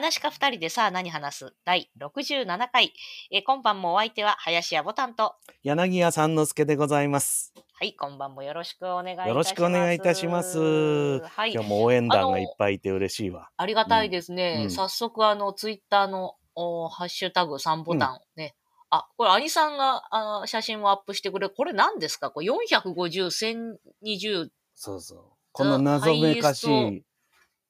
話か二人でさあ何話す？第67回。えー今晩もお相手は林家ボタンと。柳家三之助でございます。はい、今晩もよろしくお願いいたします。よろしくお願いいたします。はい今日。も応援団がいっぱいいて嬉しいわ。ありがたいですね。うんうん早速、あの、ツイッターの、おハッシュタグ3ボタンをね。あ、これ、兄さんがあの写真をアップしてくれこれ何ですか？これ450、1020そうそう。この謎めかしい、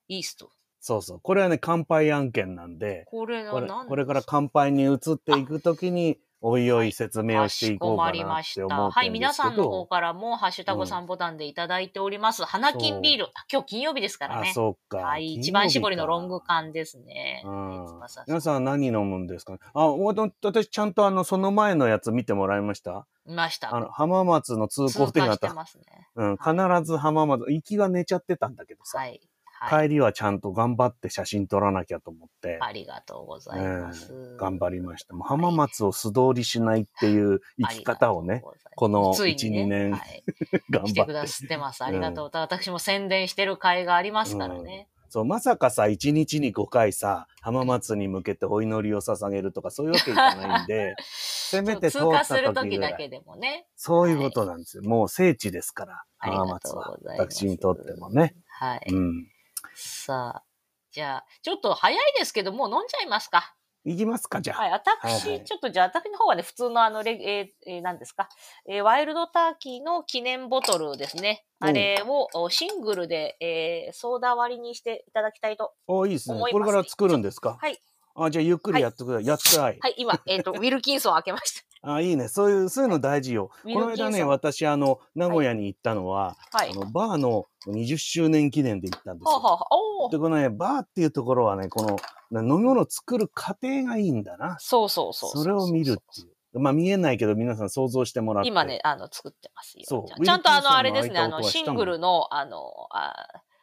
イースト。そうそう。これはね、乾杯案件なんで、これこれ何これから乾杯に移っていくときに、おいおい説明をしていこうかなっましてた。思ってはい、るんですけ皆さんの方ど。からも、ハッシュタグ3ボタンでいただいております。花金ビール。今日金曜日ですからあ、ね。そうか。はい、一番搾りのロング缶ですね。うん皆さん何飲むんですか？あ、私ちゃんとあの、その前のやつ見てもらいました？いました。あの、浜松の通行通手形。過してますね。うん、必ず浜松、行きが寝ちゃってたんだけどさ。はい。はい。帰りはちゃんと頑張って写真撮らなきゃと思って、ありがとうございます。うん頑張りました。もう浜松を素通りしないっていう生き方をね、このついにね1 2年はい 頑来てくだ張って。さってます。ありがとう。私も宣伝してる会がありますからね。そう、まさかさ、1日に5回さ、浜松に向けてお祈りを捧げるとかそういうわけいかないんで、せめて通通過する時だけでもね。そういうことなんですよ。もう聖地ですから、浜松は。私にとってもね。はい。うん。さあ、じゃあ、ちょっと早いですけど、もう飲んじゃいますか。行きますか、じゃあ。はい、私、はいはいちょっとじゃあ、私の方はね、普通のあの、レえーえー何ですか、えーワイルドターキーの記念ボトルですね。うんあれをおシングルで、えーソーダ割りにしていただきたいと。おいいですね。思いますこれから作るんですか？はい。あ、じゃあゆっくりやってください。やってはい。はい、今、えっ、と、ウィルキンソン開けました。あ、いいね。そういう、そういうの大事よ。この間ね、私、あの、名古屋に行ったのは、はい。あの、バーの20周年記念で行ったんですよ。はあはで、このね、バーっていうところはね、この、な飲み物を作る過程がいいんだな。そうそうそうそれを見るっていう。まあ見えないけど皆さん想像してもらって。今ね、あの、作ってますよ。そうちゃんとあの、あれですね、あの、シングルの、あの、あ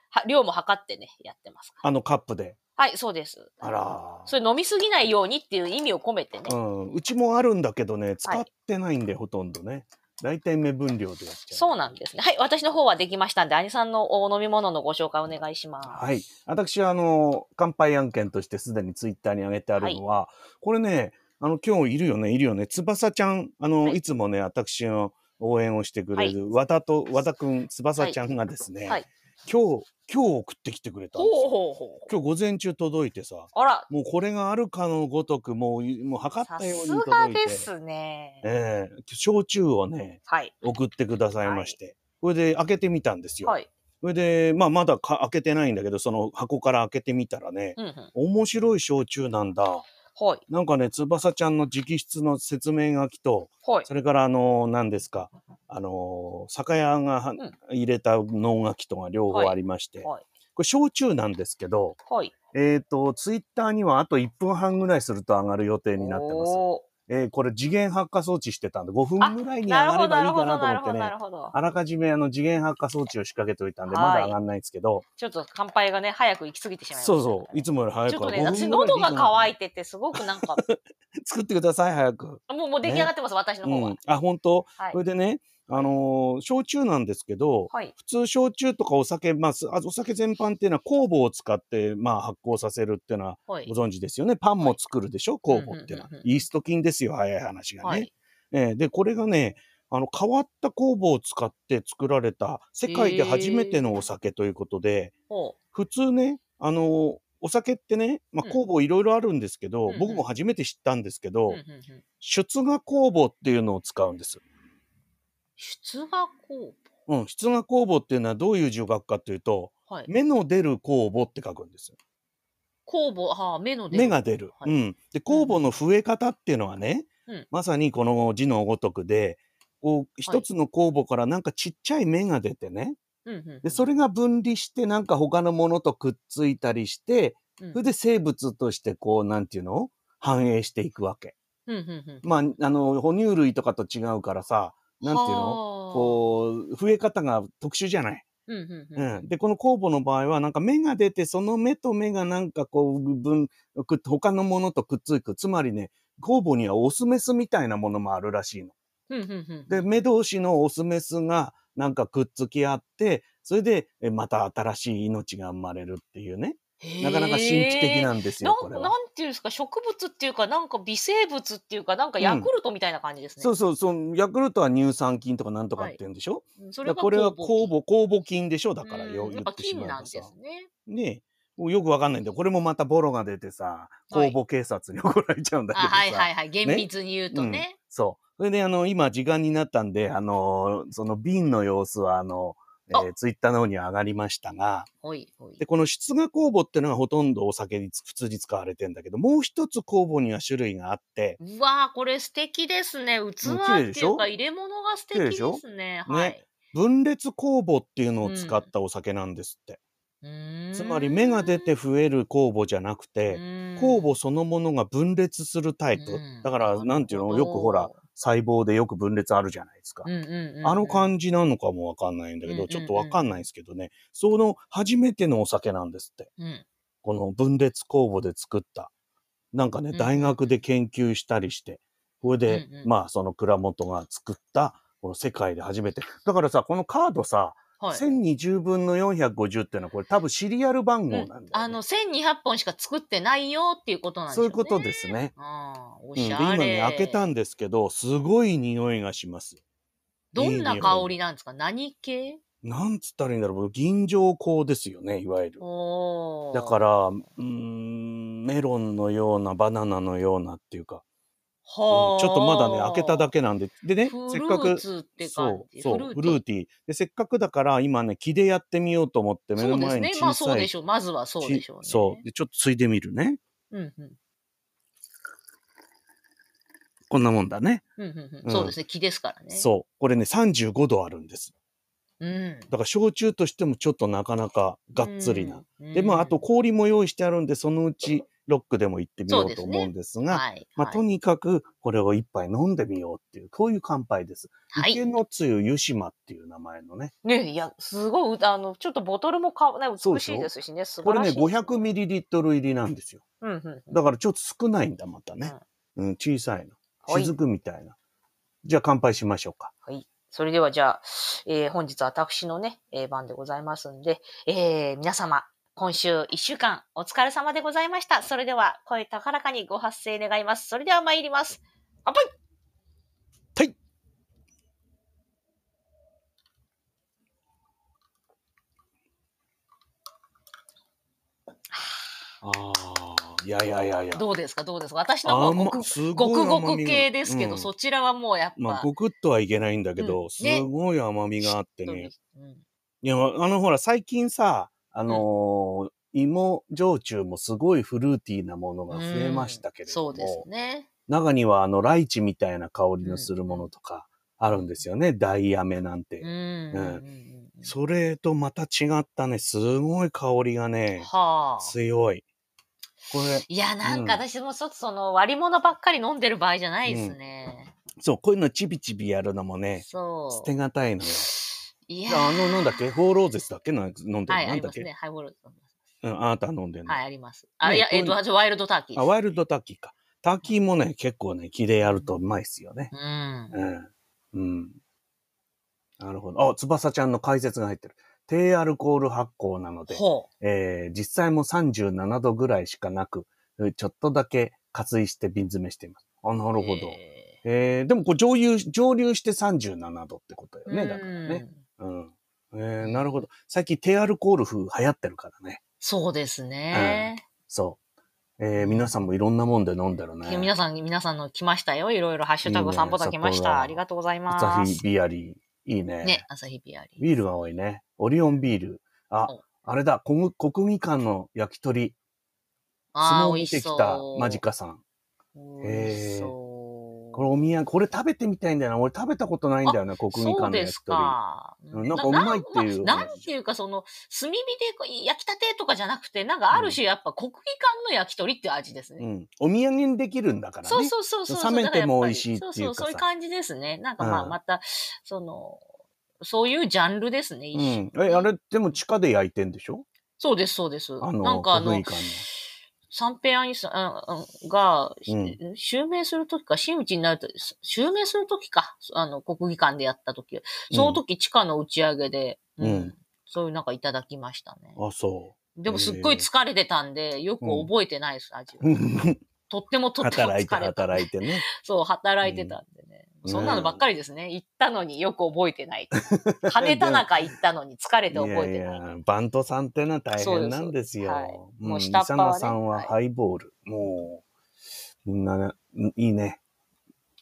は量も測ってね、やってます。あのカップで。はい、そうです。あら。それ飲みすぎないようにっていう意味を込めてね。うん。うちもあるんだけどね、使ってないんで、ほとんどね。だいたい目分量でやっちゃう。そうなんですね。はい、私の方はできましたんで、兄さんのお飲み物のご紹介お願いします。はい。私は、あの、乾杯案件としてすでにツイッターに上げてあるのは、これね、あの、今日いるよね、いるよね？翼ちゃん、あの、はいい、つもね、私の応援をしてくれる、和田と、和田くん、翼ちゃんがですね、はい。今日、今日送ってきてくれたんですよ。ほうほうほう。今日午前中届いてさ、あら、もうこれがあるかのごとく、もう、もう測っさたようにすが届いて。ですね。ええ焼酎をね、はい。送ってくださいまして。これで開けてみたんですよ。はい。それで、まあ、まだか開けてないんだけど、その箱から開けてみたらね、うんうん。面白い焼酎なんだ。はい。なんかね、翼ちゃんの直筆の説明書きと、はい。それからあの、何ですか、あの、酒屋が入れた能書きとが両方ありまして、はい。これ焼酎なんですけど、はい。えっ、と、ツイッターにはあと1分半ぐらいすると上がる予定になってます。えーこれ次元発火装置してたんで、5分ぐらいに上がればいいかなと思ってね。あらかじめあの次元発火装置を仕掛けておいたんで、はいまだ上がんないんですけど、ちょっと乾杯がね、早く行き過ぎてしまいましたね。そうそう、いつもより早いからちょっとね、5私喉が渇いてて、すごくなんか、作ってください、早く。もうもう出来上がってます、私の方はうん。。あ、本当？はいそれ。でね、あのー焼酎なんですけど、はい。普通焼酎とかお酒、まあ、お酒全般っていうのは酵母を使って、まあ、発酵させるっていうのははいご。存知ですよね。パンも作るでしょ、酵母っていうのはイースト菌ですよ、早い話がね。はい。えーで、これがね、あの、変わった酵母を使って作られた世界で初めてのお酒ということで、ほ普通ね、あの、お酒ってね、まあ、うん酵母いろいろあるんですけど、うんうん僕も初めて知ったんですけう。ど、うんうんうん出芽酵母っていうのを使うんです。出芽酵うん、出芽酵母っていうのはどういう字を書くかというと、母。はい。芽の出る酵母って書くんですよ。酵母、はあ、目の出芽が出る。はいうん。で、酵母の増え方っていうのはね、うんまさにこの字のごとくで、こう、一つの酵母からなんかちっちゃい芽が出てね、うんうんうん。で、それが分離してなんか他のものとくっついたりして、うん、それで生物としてこう、なんていうの？繁栄していくわけ。うんうんうん。まあ、あの、哺乳類とかと違うからさ、なんていうの？のこう、増え方が特殊じゃない。うんうんううん。ん。で、この酵母の場合は、なんか芽が出て、その芽と芽がなんかこう、分、他のものとくっつく。つまりね、酵母にはオスメスみたいなものもあるらしいの。うんうんうん。で、芽同士のオスメスがなんかくっつき合って、それで、えまた新しい命が生まれるっていうね。なかなか神秘的ななんですよ、これは。なんなんていうんですか、植物っていうか、なんか微生物っていうか、なんかヤクルトみたいな感じですね。そうそうそう、ヤクルトは乳酸菌とかなんとかって言うんでしょ、うんそだからこれは酵酵母、酵母菌でしょ？だからうんよ、言ってし菌なんまえばさです。ね。ねえ。よくわかんないんだよ。これもまたボロが出てさ、はい酵母警察に怒られちゃうんだあけどさ。はいはいはい。厳密に言うとね。そう。それで、あの、今、時間になったんで、あの、その瓶の様子は、あの、えーツイッターの方に上がりましたが、ほいほいで、。この出芽酵母っていうのがほとんどお酒につ普通に使われてんだけど、もう一つ酵母には種類があって、うわーこれ素敵ですね。器っていうか、入れ物が素敵ですね。ねはい。分裂酵母っていうのを使ったお酒なんですって。うーんつまり芽が出て増える酵母じゃなくて、酵母そのものが分裂するタイプ。うんだから、なんていうの、よくほら、、細胞でよく分裂あるじゃないですか。うんうんうんうんあの感じなのかもわかんないんだけど、うんうんうんちょっとわかんないですけどね。その初めてのお酒なんですって。うんこの分裂酵母で作った。なんかね、うん大学で研究したりして、これで、うんうんまあその蔵元が作った、この世界で初めて。だからさ、このカードさ、はい。1020分の450っていうのはこれ多分シリアル番号なんだよ、ねあの、1200本しか作ってないよっていうことなんでしょね。そういうことですね。ああ、おしゃれ。今ね、開けたんですけど、すごい匂いがします。どんな香りなんですか？何系？なんつったらいいんだろう、銀条香ですよね、いわゆる。だから、うーん、メロンのような、バナナのようなっていうか、はあうんちょっとまだね、開けただけなんで。でね、フせっかく。そう、そう、フルーテティー。で、せっかくだから、今ね、木でやってみようと思って、目のそうですね。前に小まあそうさい、でしょう。まずはそうでしょうね。ちそう。で、ちょっとついでみるね。うんうん。こんなもんだね。うんうんううんん。そうですね。木ですからね。そう。これね、35度あるんです。う。うん。だから、焼酎としてもちょっとなかなかがっつりな。うん。で、まあ、あとうん、氷も用意してあるんで、そのうちロックでも行ってみようと思うんですが、はい。まあ、とはいにかくこれを一杯飲んでみようっていう、こういう乾杯です。はい池のつゆ湯島っていう名前のね。ねいや、すごい、あの、ちょっとボトルもか、ね、美しいですしね、素これね、晴らしい。500ミリリットル入りなんですよ。うんうんうん。だからちょっと少ないんだ、またね。うん、小さいの。はい雫みたいな。じゃあ乾杯しましょうか。はい。それではじゃあ、えー本日私のね、えー番でございますんで、えー皆様、今週一週間お疲れ様でございました。それでは、声高らかにご発声願います。それでは参ります。乾杯はい。ああ、いやいやいやいや。どうですか？どうですか？私の方はご甘くすごくごく系ですけど、うんそちらはもうやっぱ、まあ、ごくっとはいけないんだけど、うんすねごい甘みがあってね。うんいや、あの、ほら、最近さ、あのー芋焼酎もすごいフルーティーなものが増えましたけれども、そうですね。中には、あの、ライチみたいな香りのするものとかあるんですよね。ダイヤメなんて。うんうんうんうんそれとまた違ったね、すごい香りがね、はあ。強い。これ、いや、なんかうん私もちょっとその割り物ばっかり飲んでる場合じゃないですね。そう、こういうのチビチビやるのもね、そう。捨てがたいのよ。いやーあの、なんだっけ？フォーローゼスだっけ？な飲んでるの、はい、あなんだっけ、ね。ハイボール。うん、あなた飲んでるの？はい、あります。あ、ねいうえっと、ワイルドターキー。あ、ワイルドターキーか。ターキーもね、結構ね、木でやるとうまいっすよね。うん。うん。うん。なるほど。あ、翼ちゃんの解説が入ってる。低アルコール発酵なので、ほえー実際も37度ぐらいしかなく、えちょっとだけ加水して瓶詰めしています。あ、なう。るほど。へえーでもこれ上流、上流して37度ってことよーね。だからね。。うん。えーなるほど。最近低アルコール風流行ってるからね。そうですね。そう。えー皆さんもいろんなもんで飲んでるね。皆さん、皆さんの来ましたよ。いろいろハッシュタグ散歩だ来ました。ありがとうございま朝日す。ビアリー。いいね。ね、朝日ビアリー。ビールが多いね。オリオンビール。あお、あれだ、国国技館の焼き鳥。相あー撲見てきたマジ。カさん。美味しそう。これお土産、これ食べてみたいんだよな。俺食べたことないんだよな、国技そう館のです焼き鳥。か。うんなんかうまいっていうな話なんていうか、その、炭火で焼きたてとかじゃなくて、なんかある種やっぱ国技館の焼き鳥って味ですね。うん。お土産にできるんだからね。そうそうそうそう。冷めても美味しいっていうそうそう、そういう感じですね。なんかまあ、うんまた、その、そういうジャンルですね、一うん。種え、あれ、でも地下で焼いてんでしょ？そうです、そうです。あの、なんかあの国技、館三平兄さんが、うん襲名するときか、真打ちになると、襲名するときか、あの、国技館でやったとき、その時地下の打ち上げで、うんそういうなんかいただきましたね。の。あ、そでもすっごい疲れてたんで、よく覚えてないです、味は。とってもとっても疲れ働いてた。働いてね。そう、働いてたんでね。うんそんなのばっかりですね。行ったのによく覚えてない。金田中行ったのに疲れて覚えてない。いやいや、バントさんってのは大変なんですよ。すはいうんもう下っ端はねさんははいハイボール。もう、みんないいね。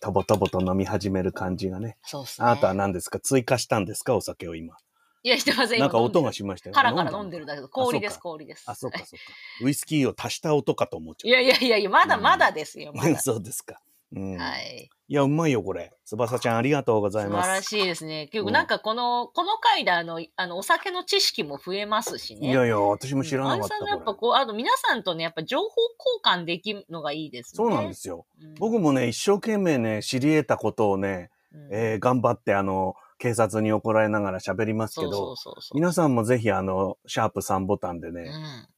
とぼとぼと飲み始める感じがね。そうっすね。あなたは何ですか？追加したんですか？お酒を今。いや、してません。なんか音今がしましたよ。カラカラ飲んでるだけど、氷です、あ氷です。あ、そうか、そうか。ウイスキーを足した音かと思っちゃいやいやいやいや、まだうんまだですよ、まう。だ。そうですか。うん。。はいい。や、うまいよ、これ。翼ちゃん、ありがとうござい素ます。晴らしいですね。結うん構なんかこの、この回であの、あの、お酒の知識も増えますしね。いやいや、私も知らなかった。アンさんのやっぱこう、あの、皆さんとね、やっぱ情報交換できるのがいいですね。そうなんですよ。うん。僕もね、一生懸命ね、知り得たことをね、うんえー頑張って、あの、警察に怒られながら喋りますけそうそどう、そうそう。皆さんもぜひ、あの、シャープ3ボタンでね、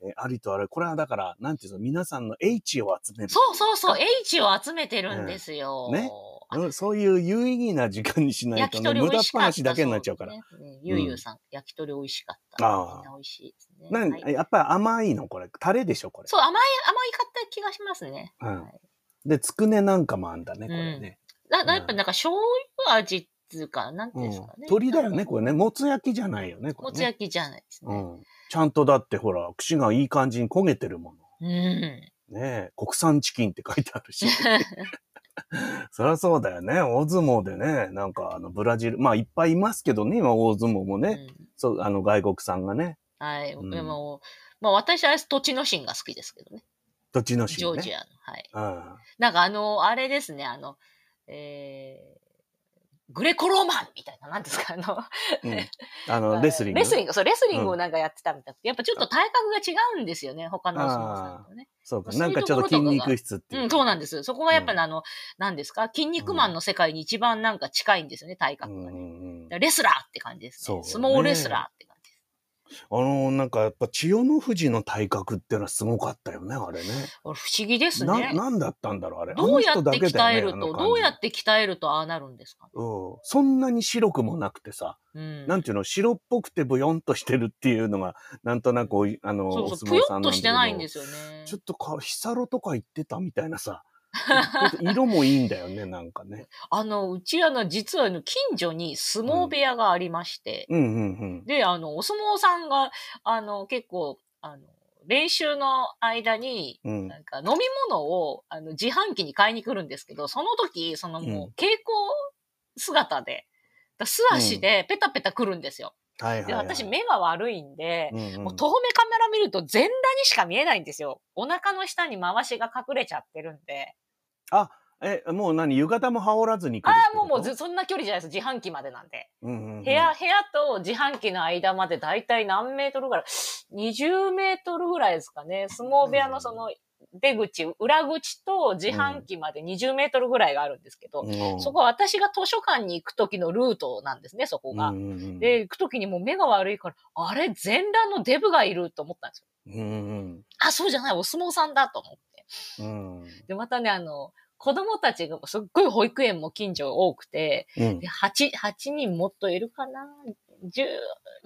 うんえーありとあれ、これはだから、なんていうの、皆さんの H を集める。そうそうそう、H を集めてるんですよ。うんねあうんそういう有意義な時間にしないとね、無駄った。話だけになっちゃうから。ゆうゆうさん、焼き鳥美味しかった。ああ美味しいですね。なんはいやっぱり甘いのこれ。タレでしょこれ。そう、甘い、甘いかった気がしますね。うんはいで、つくねなんかもあんだね、これね。な、なうんやっぱなんか醤油味っていうか、なんていうんですかね。うん鳥だよね、これね。もつ焼きじゃないよね、これね。もつ焼きじゃないですね。うん。ちゃんとだってほら、串がいい感じに焦げてるもの。うん。ねえ、国産チキンって書いてあるし。そりゃそうだよね。大相撲でね、なんかあのブラジル、まあいっぱいいますけどね、今大相撲もね。うんそう、あの外国産がね。はい。うんでも、まあ私は土地のシンが好きですけどね。どっちのシーンね。ジョージアの。はい。ア。なんかあの、あれですね、あの、えー、グレコローマンみたいな、なんですか、あの、うん。うん。あの、レスリング？レスリング、そう、レスリングうんをなんかやってたみたいな。やっぱちょっと体格が違うんですよね、他のお相撲さんとね。そうか。なんかちょっと筋肉質っていうう。ん、そうなんです。そこがやっぱりあの、なんですか、筋肉マンの世界に一番なんか近いんですよね、体格がね。レスラーって感じですね。そうね相撲レスラーって。あの、なんかやっぱ千代の富士の体格っていうのはすごかったよね、あれね。不思議ですな、ね。なんだったんだろう、あれ。どうやって鍛えると、よねどうやって鍛えるとああなるんですか？ね。うん。そんなに白くもなくてさ、うん。なんていうの、白っぽくてブヨンとしてるっていうのが、なんとなくあの、おそうそう、ぷよっとしてないんですよね。ちょっとか、ヒサロとか言ってたみたいなさ、色もいいんだよね、なんかね。あの、うちあの、実は近所に相撲部屋がありまして、うんうんうん。で、あの、お相撲さんが、あの、結構、あの、練習の間に、うん。なんか飲み物をあの自販機に買いに来るんですけど、その時、そのもううん稽古姿で、だ素足でペタペタ来るんですよ。で、はいはい、はい。私目が悪いんで、うんうん、もう遠目カメラ見ると全裸にしか見えないんですよ。お腹の下に回しが隠れちゃってるんで。あ、え、もう何？浴衣も羽織らずに来ああ、るってこと？もうもうずそんな距離じゃないです。自販機までなんで。うんうんうん部屋、部屋と自販機の間までだいたい何メートルぐらい ?20 メートルぐらいですかね。相撲部屋のその出口、裏口と自販機まで20メートルぐらいがあるんですけど、うんそこは私が図書館に行く時のルートなんですね、そこが。うんうんうんで、行く時にもう目が悪いから、あれ、全裸のデブがいると思ったんですよ。うんあ、そうじゃない、お相撲さんだと思って。で、またね、あの、子供たちがすっごい保育園も近所多くて、うん。で、8、8人もっといるかな ?10、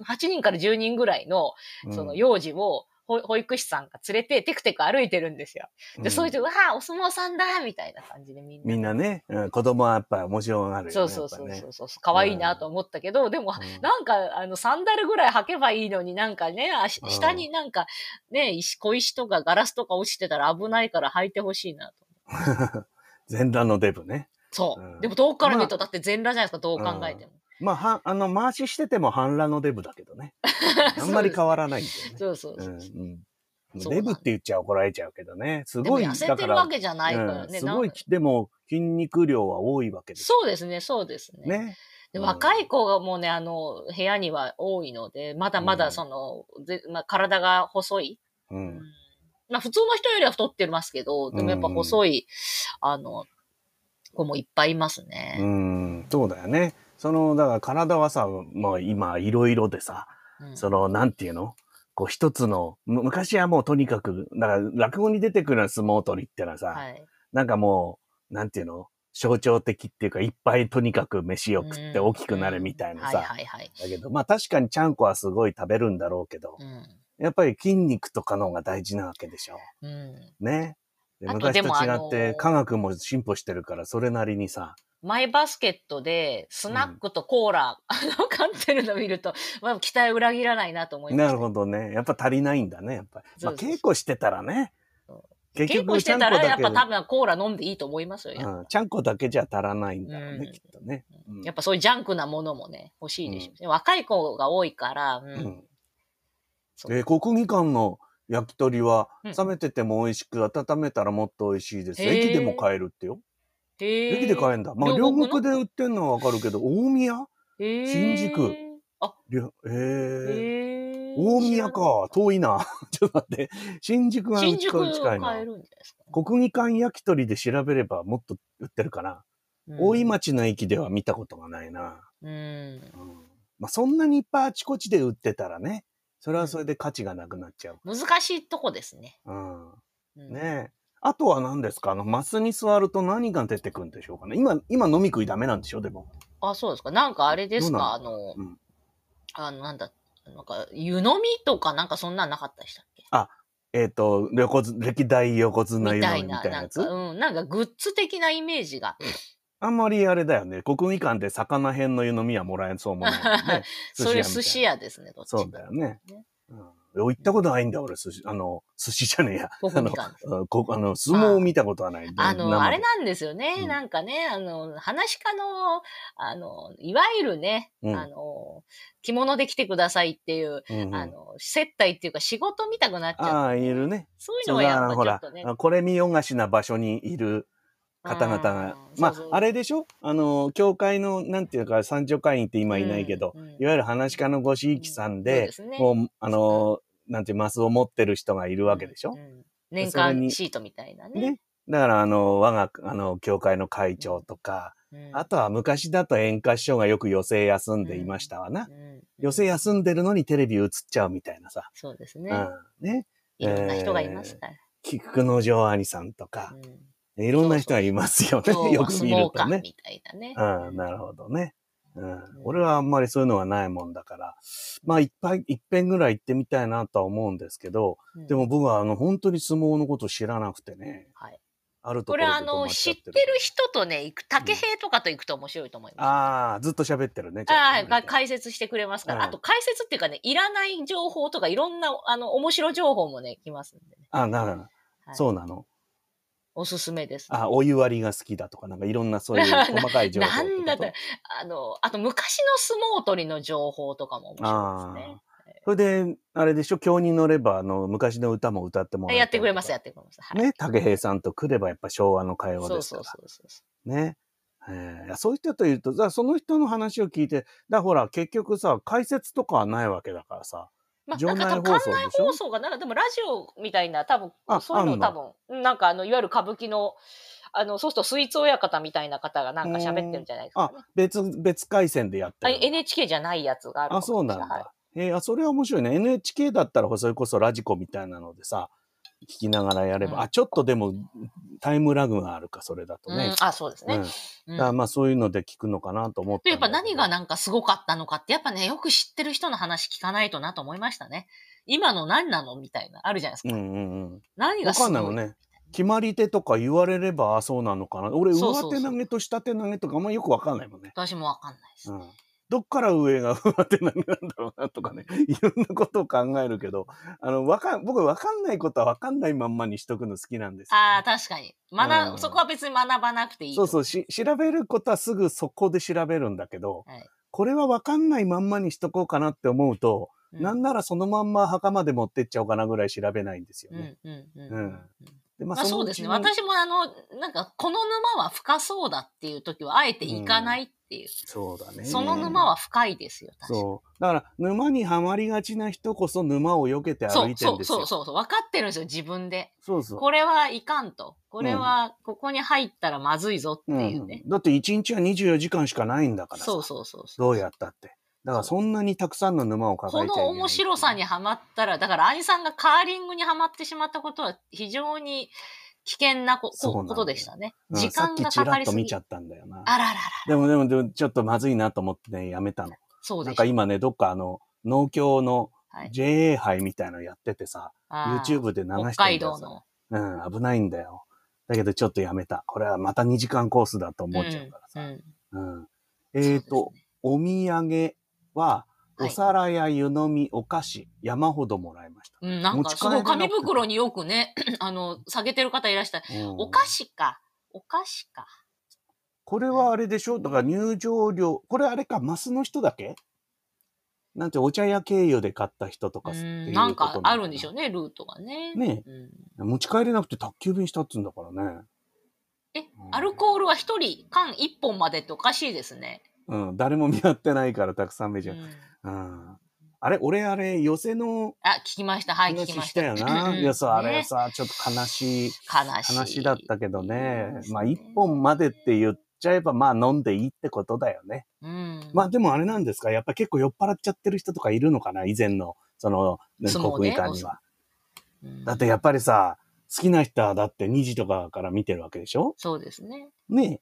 8人から10人ぐらいの、その幼児を、保保育士さんが連れてテクテク歩いてるんですよ。で、そういう人、うわあ、お相撲さんだみたいな感じでみんな。みんなね、うん子供はやっぱ面白がるよね。そうそうそうそうそう。可愛いなと思ったけど、でも、うんなんか、あの、サンダルぐらい履けばいいのになんかね、下になんか、ね、石、小石とかガラスとか落ちてたら危ないから履いてほしいなと。全裸のデブね。そう。うんでも遠くから見ると、だって全裸じゃないですか、どう考えても。まあ、は、あの、回ししてても半裸のデブだけどね。あんまり変わらないんだよね。そうそううそうそう。んデブって言っちゃ怒られちゃうけどね。すごい、痩せてるわけじゃないからね。うんすごいでも筋肉量は多いわけですそうですね、そうですね。ね。でうん若い子がもうね、あの、部屋には多いので、まだまだその、ぜまあ、体が細い。う。うんんまあ普通の人よりは太ってますけど、でもやっぱ細い、あの、子もいっぱいいますね。うん、そうだよね。その、だから体はさ、まあ今いろいろでさ、うんその、なんていうの？こう一つの、む昔はもうとにかく、だから落語に出てくる相撲取りってのはさ、はい。なんかもう、なんていうの？象徴的っていうか、いっぱいとにかく飯を食って大きくなれみたいなうんさ。だけど、まあ確かにちゃんこはすごい食べるんだろうけど、うんやっぱり筋肉とかの方が大事なわけでしょ。うん。ね。昔と違って、あのー科学も進歩してるから、それなりにさ、マイバスケットで、スナックとコーラ、あの、買ってるの見ると、まあ、期待裏切らないなと思います。なるほどね。やっぱ足りないんだね、やっぱり。まあ、稽古してたらね。結稽古してたら、やっぱで多分コーラ飲んでいいと思いますよ。うん、ちゃんこだけじゃ足らないんだろうね、うんきっとね。うんやっぱそういうジャンクなものもね、欲しいでしょうね、若い子が多いから、うん。えー国技館の焼き鳥はうん冷めてても美味しく、温めたらもっと美味しいです。駅でも買えるってよ。駅で買えんだ。まあ、両国で売ってんのはわかるけど、大宮？へー新宿あ、りょえー、へー大宮か。遠いな。ちょっと待って。新宿が新宿近いな買え。るんじゃないですか、国技館焼き鳥で調べればもっと売ってるかな。うん大井。町の駅では見たことがないな。うん。うんまあ、そんなにいっぱいあちこちで売ってたらね、それはそれで価値がなくなっちゃう。難しいとこですね。うん。うんねえ。あとは何ですか？あの、マスに座ると何が出てくるんでしょうかね？今、今飲み食いダメなんでしょ？でも。あ、そうですか。なんかあれですか？あなの？の、うんあの、なんだ、なんか、湯飲みとかなんかそんなんなかったでしたっけ？えっ、と、横綱、歴代横綱湯飲みみたいなやつ？なんか、うん、なんかグッズ的なイメージが。あんまりあれだよね。国技館で魚編の湯飲みはもらえそうもないね。それみたいな寿司屋ですね、どっちかそうだよね。ねうん行ったことないんだ、俺、寿司、あの、寿司じゃねえや。あの、うんこあの相撲を見たことはない。あの、あれなんですよね。うんなんかね、あの、話し家の、あの、いわゆるね、うんあの、着物で来てくださいっていう、うんうんあの、接待っていうか仕事見たくなっちゃう。ああ、いるね。そういうのはやっぱだほらちょっとね。、これ見よがしな場所にいる方々がうん。まああれでしょ？あの、教会の、なんていうか、三女会員って今いないけど、うんうんいわゆる話し家のごひいきさんそうで、ですねもう、あの、なんていう、マスを持ってる人がいるわけでしょ、うん年それに間シートみたいなね。ね。だから、あの、我が、あの、教会の会長とか、うんあとは昔だと演歌師匠がよく寄席休んでいましたわな。うん寄席休んでるのにテレビ映っちゃうみたいなさ。そうですね。うん。ね。いろんな人がいますから。菊之丞兄さんとかう、んいろんな人がいますよね。よく見るとね。みたいなね。うん、なるほどね。うん、俺はあんまりそういうのがないもんだから、まあいっぱい、いっぺんぐらい行ってみたいなとは思うんですけど、うんでも僕はあの本当に相撲のこと知らなくてね、はいあるとここれあの、知ってる人とね、行く、竹平とかと行くと面白いと思います。ああ、ずっと喋ってるね。ああ、解説してくれますから。うんあと解説っていうかね、いらない情報とかいろんな、あの、面白情報もね、来ますんでね。あなるほど。はいそうなの。おすすめです。あお湯割りが好きだとか、なんかいろんなそういう細かい情報。なんだって、あの、あと昔の相撲取りの情報とかも面白いですね。それで、あれでしょ、今日に乗れば、あの、昔の歌も歌ってもらえやってくれます、ややってくれます。はい。ね、竹平さんと来ればやっぱ昭和の会話そうですから。そうそうそう。ね？えーそういう人というと、その人の話を聞いて、だほら、結局さ、解説とかはないわけだからさ。まあ、場内なんか多分放送でしょ？館内放送が、なんかでもラジオみたいな、多分あそういうの多分、なんかあの、いわゆる歌舞伎の、あの、そうするとスイーツ親方みたいな方がなんか喋ってるんじゃないですかあね。、別、別回線でやってあるの。NHK じゃないやつがあるあ、そうなんしれはいだ。えーあ、それは面白いね。NHK だったら、それこそラジコみたいなのでさ、聞きながらやれば、うんあ、ちょっとでも、タイムラグがあるか、それだとねうん。、あ、そうですね。うん。うんだまあそういうので聞くのかなと思って。でやっぱ何がなんかすごかったのかって、やっぱね、よく知ってる人の話聞かないとなと思いましたね。今の何なのみたいな、あるじゃないですか。うんうんうん。何がわすごいかんないもんね。決まり手とか言われれば、あ、そうなのかな。俺、上手投げと下手投げとかあんまよくわかんないもんね。私もわかんないです。うん。どっから上が上手投げなんだろうなとかね。いろんなことを考えるけど、あの、わかん、僕わかんないことはわかんないまんまにしとくの好きなんですよ、ああ、確かに。学、うんそこは別に学ばなくていい。そうそうし、調べることはすぐそこで調べるんだけど、はいこれはわかんないまんまにしとこうかなって思うと、うんなんならそのまんま墓まで持ってっちゃおうかなぐらい調べないんですようんね。うんうんううんん。でままあそうですね。私もあの、なんか、この沼は深そうだっていう時は、あえて行かないっていう。そうだね。その沼は深いですよ、確かに。そう。だから、沼にはまりがちな人こそ沼を避けてそう歩いてるんですよ。そうそうそう。分かってるんですよ、自分で。そうそう。これはいかんと。これは、ここに入ったらまずいぞっていうね。うんだって1日は24時間しかないんだからさ。そうそうそうそう。どうやったって。だからそんなにたくさんの沼を抱こえちゃいけないの面白さにはまったら、だから兄さんがカーリングにはまってしまったことは非常に危険なことでしたね。うん時間がさっきちからかりすぎっと見ちゃったんだよな。あららら。でもでもでもちょっとまずいなと思ってね、やめたの。そうですなんか。今ね、どっかあの、農協のはい JA 杯みたいなのやっててさ、あー YouTube で流してんだよ北海道の。うん、危ないんだよ。だけどちょっとやめた。これはまた2時間コースだと思っちゃうからさ。うんうん。えっ、と、お土産は、はいお皿や湯飲み、お菓子、山ほどもらいました。うん、なんかすごい紙袋によくね、あの、下げてる方いらっしゃる。うんお菓子か。お菓子か。これはあれでしょ？だから入場料、これあれか、マスの人だけ？なんてお茶屋経由で買った人とかなんかあるんでしょうね。ね、ルートがね。ねうん、持ち帰れなくて宅急便したっつうんだからね。えうん、アルコールは一人缶一本までっておかしいですね。うん、誰も見合ってないからたくさん目じゃん。うんうん。あれ、俺あれ、寄せのあ、聞きました。はい、聞きましたた。よな。いや、そう、あれねさ、ちょっと悲しい悲しい。話だったけどね。まあ、一本までって言っちゃえば、まあ、飲んでいいってことだよね。うん。まあ、でもあれなんですか？やっぱ結構酔っ払っちゃってる人とかいるのかな？以前の、その、ね国技館には。うんだってやっぱりさ、好きな人はだって2時とかから見てるわけでしょ？そうですね。ねえ。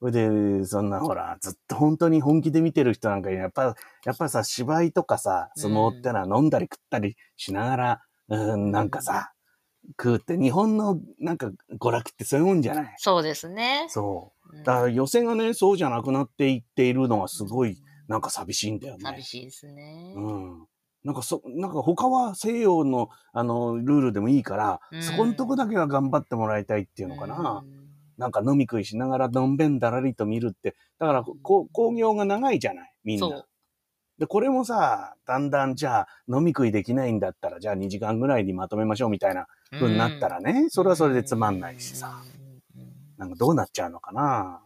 それで、そんなほら、ずっと本当に本気で見てる人なんかやっぱ、やっぱさ、芝居とかさ、相撲ってのは飲んだり食ったりしながら、うん、なんかさ、食うって、日本のなんか娯楽ってそういうもんじゃない？そうですね。そう。うんだから予選がね、そうじゃなくなっていっているのはすごい、なんか寂しいんだよね。寂しいですね。うん。なんかそ、なんか他は西洋の、あの、ルールでもいいから、うんそこんとこだけは頑張ってもらいたいっていうのかな。うんなんか飲み食いしながらのんべんだらりと見るって。だから、こう、工業が長いじゃないみんな。で、これもさ、だんだんじゃあ飲み食いできないんだったら、じゃあ2時間ぐらいにまとめましょうみたいな風になったらね、それはそれでつまんないしさ。なんかどうなっちゃうのかな。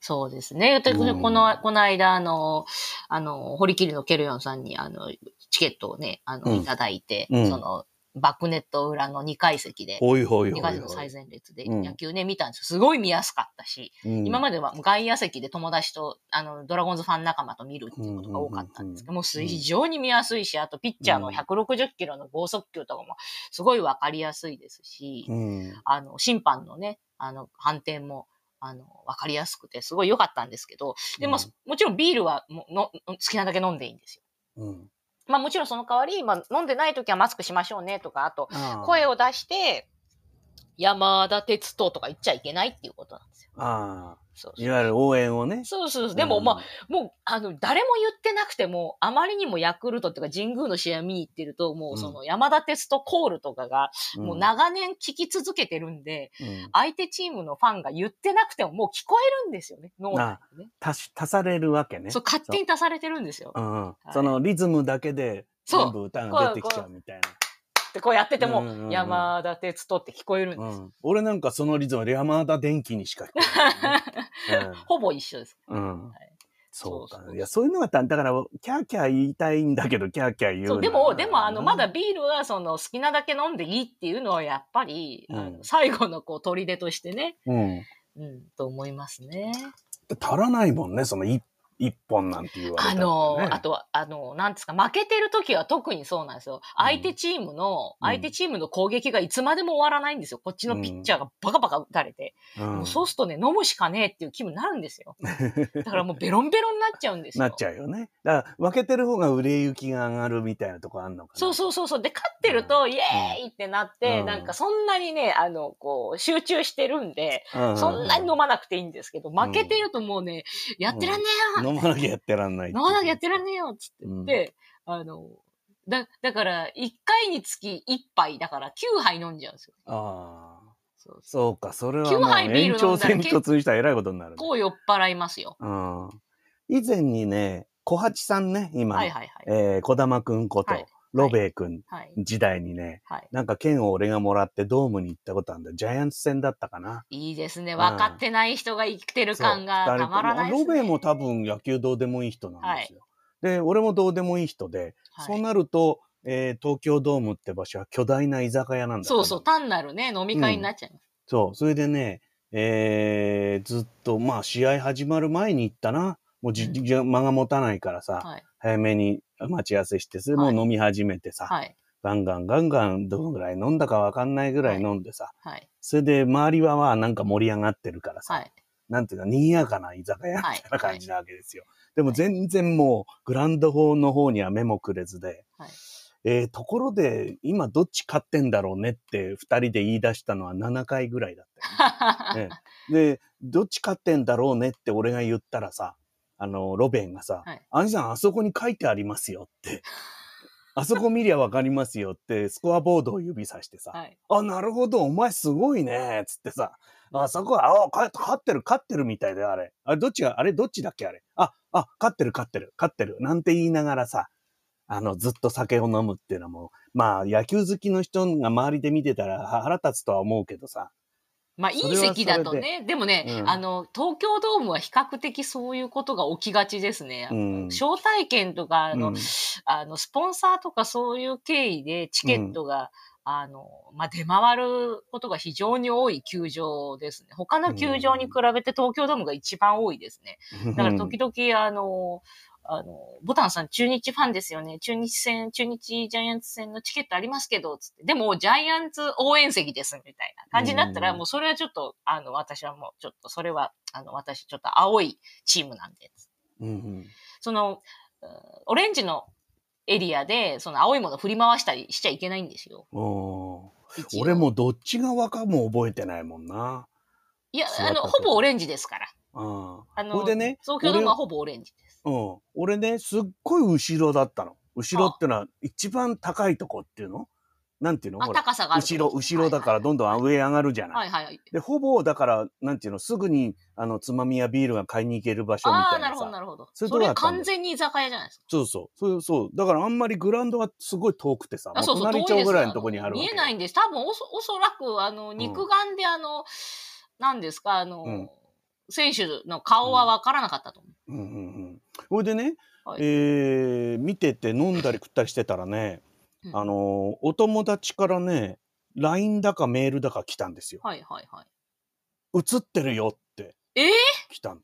そうですね。私、うんこの、この間、あの、あの、堀切のケルヨンさんに、あの、チケットをね、あの、うんいただいて、うんその、バックネット裏の2階席で、ほいほいほ2いほい。階席の最前列でうん野球ね、見たんですよ。すごい見やすかったし、うん今までは外野席で友達と、あの、ドラゴンズファン仲間と見るっていうことが多かったんですけど、もう非常に見やすいし、あとピッチャーのうん160キロの剛速球とかもすごいわかりやすいですし、うん。あの、審判のね、あの、判定も、あの、わかりやすくて、すごい良かったんですけど、でも、うんもちろんビールはもの好きなだけ飲んでいいんですよ。うん。まあもちろんその代わり、まあ飲んでない時はマスクしましょうねとか、あと、声を出して、山田哲人とか言っちゃいけないっていうことなんですよ。ああ。そうそういわゆる応援をね。そうそう。でも、まあ、もう、あの、誰も言ってなくても、あまりにもヤクルトっていうか神宮の試合見に行ってると、もうその山田哲人コールとかが、うん、もう長年聞き続けてるんで、うん相手チームのファンが言ってなくてももう聞こえるんですよね、脳内にね。足し、足されるわけね。そう、勝手に足されてるんですよ。うんうんいそのリズムだけで全部歌が出てきちゃうみたいな。で、こうやってても、うんうんうん山田哲人って聞こえるんです。うん、俺なんかそのリズムは山田電機にしか聞こえない、ね。ほぼ一緒です。はい。そうか。いや、そういうのがた、だから、キャーキャー言いたいんだけど、キャーキャー言うのそう、でも、でも、あの、まだうんビールは、その、好きなだけ飲んでいいっていうのは、やっぱり、最後の、こう、砦としてね、うん。うん、と思いますね。足らないもんね、その一一本なんて言われたってねあの、あとは、あの、なんですか、負けてる時は特にそうなんですよ。相手チームの、うん相手チームの攻撃がいつまでも終わらないんですよ。こっちのピッチャーがバカバカ打たれて。うんもうそうするとね、飲むしかねえっていう気分になるんですよ。だからもうベロンベロンになっちゃうんですよ。なっちゃうよね。だから、負けてる方が売れ行きが上がるみたいなとこあんのかな。そうそうそうそう。で、勝ってると、イエーイってなって、うんなんかそんなにね、あの、こう、集中してるんで、うん。そんなに飲まなくていいんですけど、負けてるともうね、やってらんねえよ飲まなきゃやってらんない。飲まなきゃやってらんねえよつって言って、あの、だ、だから、1回につき1杯、だから9杯飲んじゃうんですよ。ああ。そうそそうか、それは9もう杯ビール延長戦に突入したらえらいことになるね、う。こう酔っ払いますよ。うん。以前にね、小八さんね、今の、はいはいはい。えー、小玉くんこと、はいロベイくんはい。時代にね、はい。なんか剣を俺がもらってドームに行ったことあるんだ。ジャイアンツ戦だったかな。いいですね。分かってない人が生きてる感がたまらないです、ね。ロベイも多分野球どうでもいい人なんですよ。で、俺もどうでもいい人で、はいそうなると、えー東京ドームって場所は巨大な居酒屋なんだそうそう、単なるね、飲み会になっちゃいます。そう。それでね、えーずっと、まあ、試合始まる前に行ったな。もうじ、うんじ間が持たないからさ、はい。早めに待ち合わせして、それもう飲み始めてさ、はい。ガンガンガンガンどのぐらい飲んだかわかんないぐらい飲んでさ、はい。それで周りはまあなんか盛り上がってるからさ、はい。なんていうか、賑やかな居酒屋みたいな感じなわけですよ。でも全然もう、グランドホーの方には目もくれずで、はいえーところで、今どっち勝ってんだろうねって二人で言い出したのは7回ぐらいだったよね、ね で、どっち勝ってんだろうねって俺が言ったらさ、あの、ロベンがさ、はい兄さんあそこに書いてありますよって。あそこ見りゃわかりますよって、スコアボードを指さしてさ、はい。あ、なるほど、お前すごいね、つってさ、あそこは、あ、か勝ってる、勝ってるみたいだよ、あれ。あれ、どっちが、あれ、どっちだっけ、あれ。あ、あ、勝ってる、勝ってる、勝ってる、なんて言いながらさ、あの、ずっと酒を飲むっていうのはもう、まあ、野球好きの人が周りで見てたらは腹立つとは思うけどさ、まあ、いいそれは席だとね。でもね、うんあの、東京ドームは比較的そういうことが起きがちですね。うん招待券とか、あの、うんあの、スポンサーとかそういう経緯でチケットが、あの、まあ、出回ることが非常に多い球場ですね。他の球場に比べて東京ドームが一番多いですね。だから時々、あの、あの、ボタンさん中日ファンですよね。中日戦、中日ジャイアンツ戦のチケットありますけど、つって。でも、ジャイアンツ応援席です、みたいな感じになったら、うんもうそれはちょっと、あの、私はもうちょっと、それは、あの、私ちょっと青いチームなんで。うんうんその、うんオレンジのエリアで、その青いもの振り回したりしちゃいけないんですよ。俺。もどっち側かも覚えてないもんな。いや、あの、ほぼオレンジですから。うん。あの、でね東京ドームはほぼオレンジです。うん。俺ね、すっごい後ろだったの。後ろってのは一番高いとこっていうの？なんていうの？あ、ほら。高さが後ろ、こ後ろだからどんどん上上がるじゃない。はいはいはい。で、ほぼ、だから、なんていうの、すぐに、あの、つまみやビールが買いに行ける場所みああー、なるほど、たいなるほど。それこだったんだよ完全に居酒屋じゃないですか。そうそう。そうそう。だからあんまりグラウンドがすごい遠くてさ、もあ、うそうそう、隣町ぐらいのとこにある。見えないんです。多分おそ、おそらく、あの、肉眼で、あの、何ですか、あの、うん選手の顔は分からなかったと思う。うんうんうん。ほいでね、はいえー見てて飲んだり食ったりしてたらね、うんあのーお友達からね、LINE だかメールだか来たんですよ。はいはいはい。映ってるよってえー、来たの。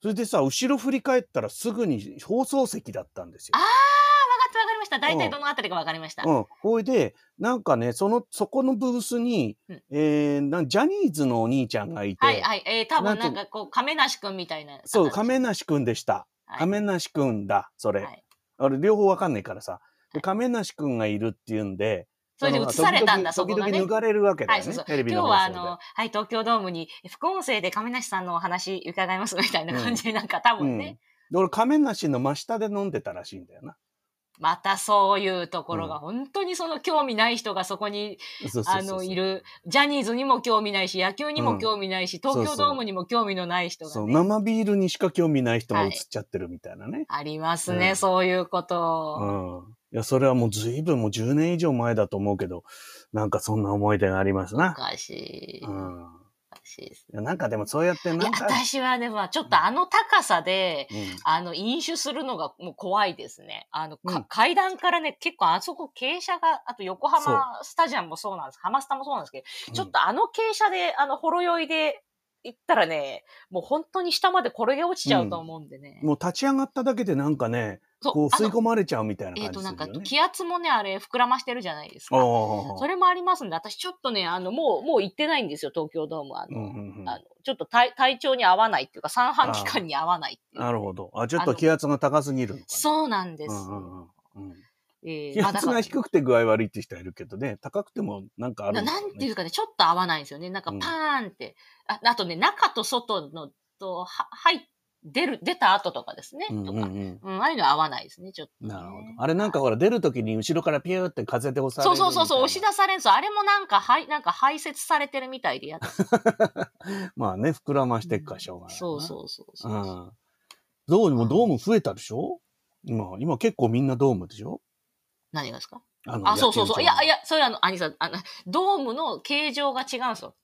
それでさ、後ろ振り返ったらすぐに放送席だったんですよあ。ー、分かった分かりました。大体どのあたりか分かりました。うん。ほいで、なんかね、その、そこのブースに、うんえーなんジャニーズのお兄ちゃんがいて、はいはい。えー、多分なんかこう、亀梨くんみたいな。そう、亀梨くんでした。はい亀梨くんだ、それ。はいあれ、両方わかんないからさ。で、はい亀梨くんがいるっていうんで、それで映されたんだ、そ時こがね。々時々抜かれるわけだはい、よね。そうそう。テレビ今の放送で。日はあの、はい、東京ドームに副音声で亀梨さんのお話伺いますみたいな感じで、なんか多分ね、で俺、亀梨の真下で飲んでたらしいんだよな。またそういうところが、うん本当にその興味ない人がそこに、そうそうそうあの、いる、ジャニーズにも興味ないし、野球にも興味ないし、東京ドームにも興味のない人そう、がね、生ビールにしか興味ない人が映っちゃってるみたいなね。ありますね、うんそういうこうと。ん。いや、それはもう随分もう10年以上前だと思うけど、なんかそんな思い出がありますおな。かしい。うん。しいです。いやなんかでもそうやってなんか、私はでも、ちょっとあの高さで、うんあの、飲酒するのがもう怖いですね。あの、かうん階段からね、結構あそこ傾斜が、あと横浜スタジアムもそうなんです。浜スタもそうなんですけど、ちょっとあの傾斜で、あの、ほろ酔いで行ったらね、もう本当に下まで転げ落ちちゃうと思うんでね。もう立ち上がっただけでなんかね、こう吸い込まれちゃうみたいなえっ、と、感じするよね。なんか、気圧もね、あれ、膨らましてるじゃないですか。それもありますんで、私ちょっとね、あの、もう、もう行ってないんですよ、東京ドーム。あの、うんうんうんあのちょっと体体調に合わないっていうか、三半期間に合わないっていう。なるほど。あ、ちょっと気圧が高すぎる。そうなんです。うんうんうんうんえー気圧が低くて具合悪いって人いるけどね、高くてもなんかあるねなんていうかね、ちょっと合わないんですよね。なんかうんパーンって。ああとね、中と外の、と、は、はい、出る、出た後とかですね。うんとか。うんうんうん、ああいうの合わないですね、ちょっと、ね。なるほど。あれなんかほら出るときに後ろからピューって風で押されるそうそうそうそう、押しみ出されるんですよ。あれもなんか、はい、なんか排泄されてるみたいでやだ。たいなまあね、膨らましてっからしょうがないな。そうそうそうそう。うん。どうもドーム増えたでしょ？今、今結構みんなドームでしょ？何がですか？あのあ、そうそうそう。いや、いや。や、それあの、兄さん、あの、ドームの形状が違うんですよ。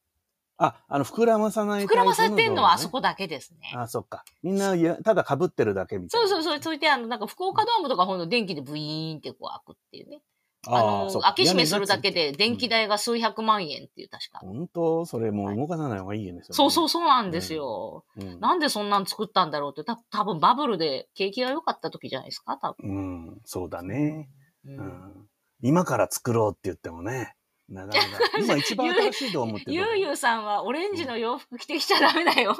あ、あの、膨らまさない膨らまされてるのはあそこ。こだけですね。あ、そっか。みんな、いや、ただ被ってるだけみたいな。そうそうそう。それで、あの、なんか福岡ドームとかほんと電気でブイーンってこう開くっていうね。あの、開け閉めするだけで電気代が数百万円っていう、確か。本当それもう動かさない方がいいよね。そうそうう。そうなんですよ。うんなんでそんなん作ったんだろうって、た多分バブルで景気が良かった時じゃないですか、多分。うん、そうだね。ううんん。今から作ろうって言ってもね、なかなか。今一番新しいと思ってる。ゆうゆうさんはオレンジの洋服着てきちゃダメだよ。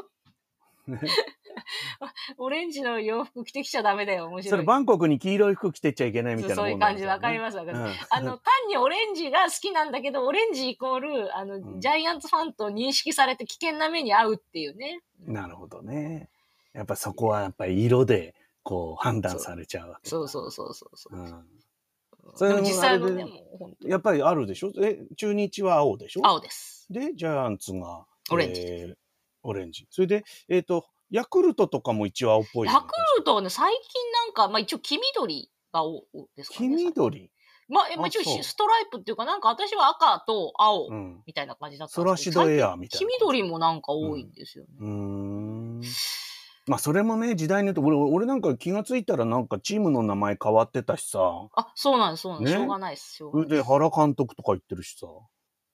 オレンジの洋服着てきちゃダメだよ、面白い。それバンコクに黄色い服着てっちゃいけないみたいなそうもいうん感じ、わかります、わかります。うんあの、単にオレンジが好きなんだけど、オレンジイコール、あの、うんジャイアンツファンと認識されて危険な目に遭うっていうね。なるほどね。やっぱそこはやっぱり色でこう判断されちゃうわけだ。そうそうそうそうそう。うん。それもでも実際のね、もう本当やっぱりあるでしょ？え、中日は青でしょ？青です。で、ジャイアンツが、オレンジえーオレンジ。それで、えっ、と、ヤクルトとかも一応青っぽいよね、ヤクルトはね、最近なんか、まあ一応黄緑が多いですか黄ね。緑？まあ、まあ一応あそうストライプっていうか、なんか私は赤と青うん。みたいな感じだったソんですけど。ラシドエアーみたい黄な。緑もなんか多いんですよね。うーん。まあ、それもね、時代によって、俺、俺なんか気がついたらなんかチームの名前変わってたしさ、あ、そうなんです、そうなんです。ね。しょうがないです、しょうがないで原監督とか言ってるしさ、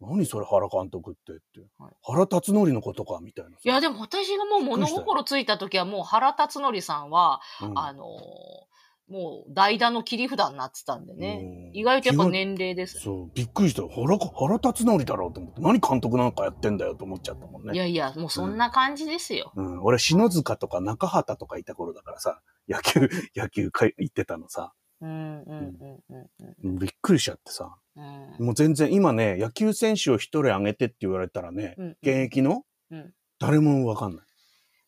何それ原監督ってって。はい。原辰徳のことかみたいなさ。いや、でも私がもう物心ついた時はもう原辰徳さんは、うん。あのーもう代打の切り札になってたんでね。うん意外とやっぱ年齢ですね。そう、びっくりした。原か、原辰徳だろうと思って。何監督なんかやってんだよと思っちゃったもんね。いやいや、もうそんな感じですよ。うん、俺、篠塚とか中畑とかいた頃だからさ、野球、野球か行ってたのさ、うん、うん、うん、うんうん。びっくりしちゃってさ。うんもう全然、今ね、野球選手を一人挙げてって言われたらね、うん現役のうん誰もわかんない。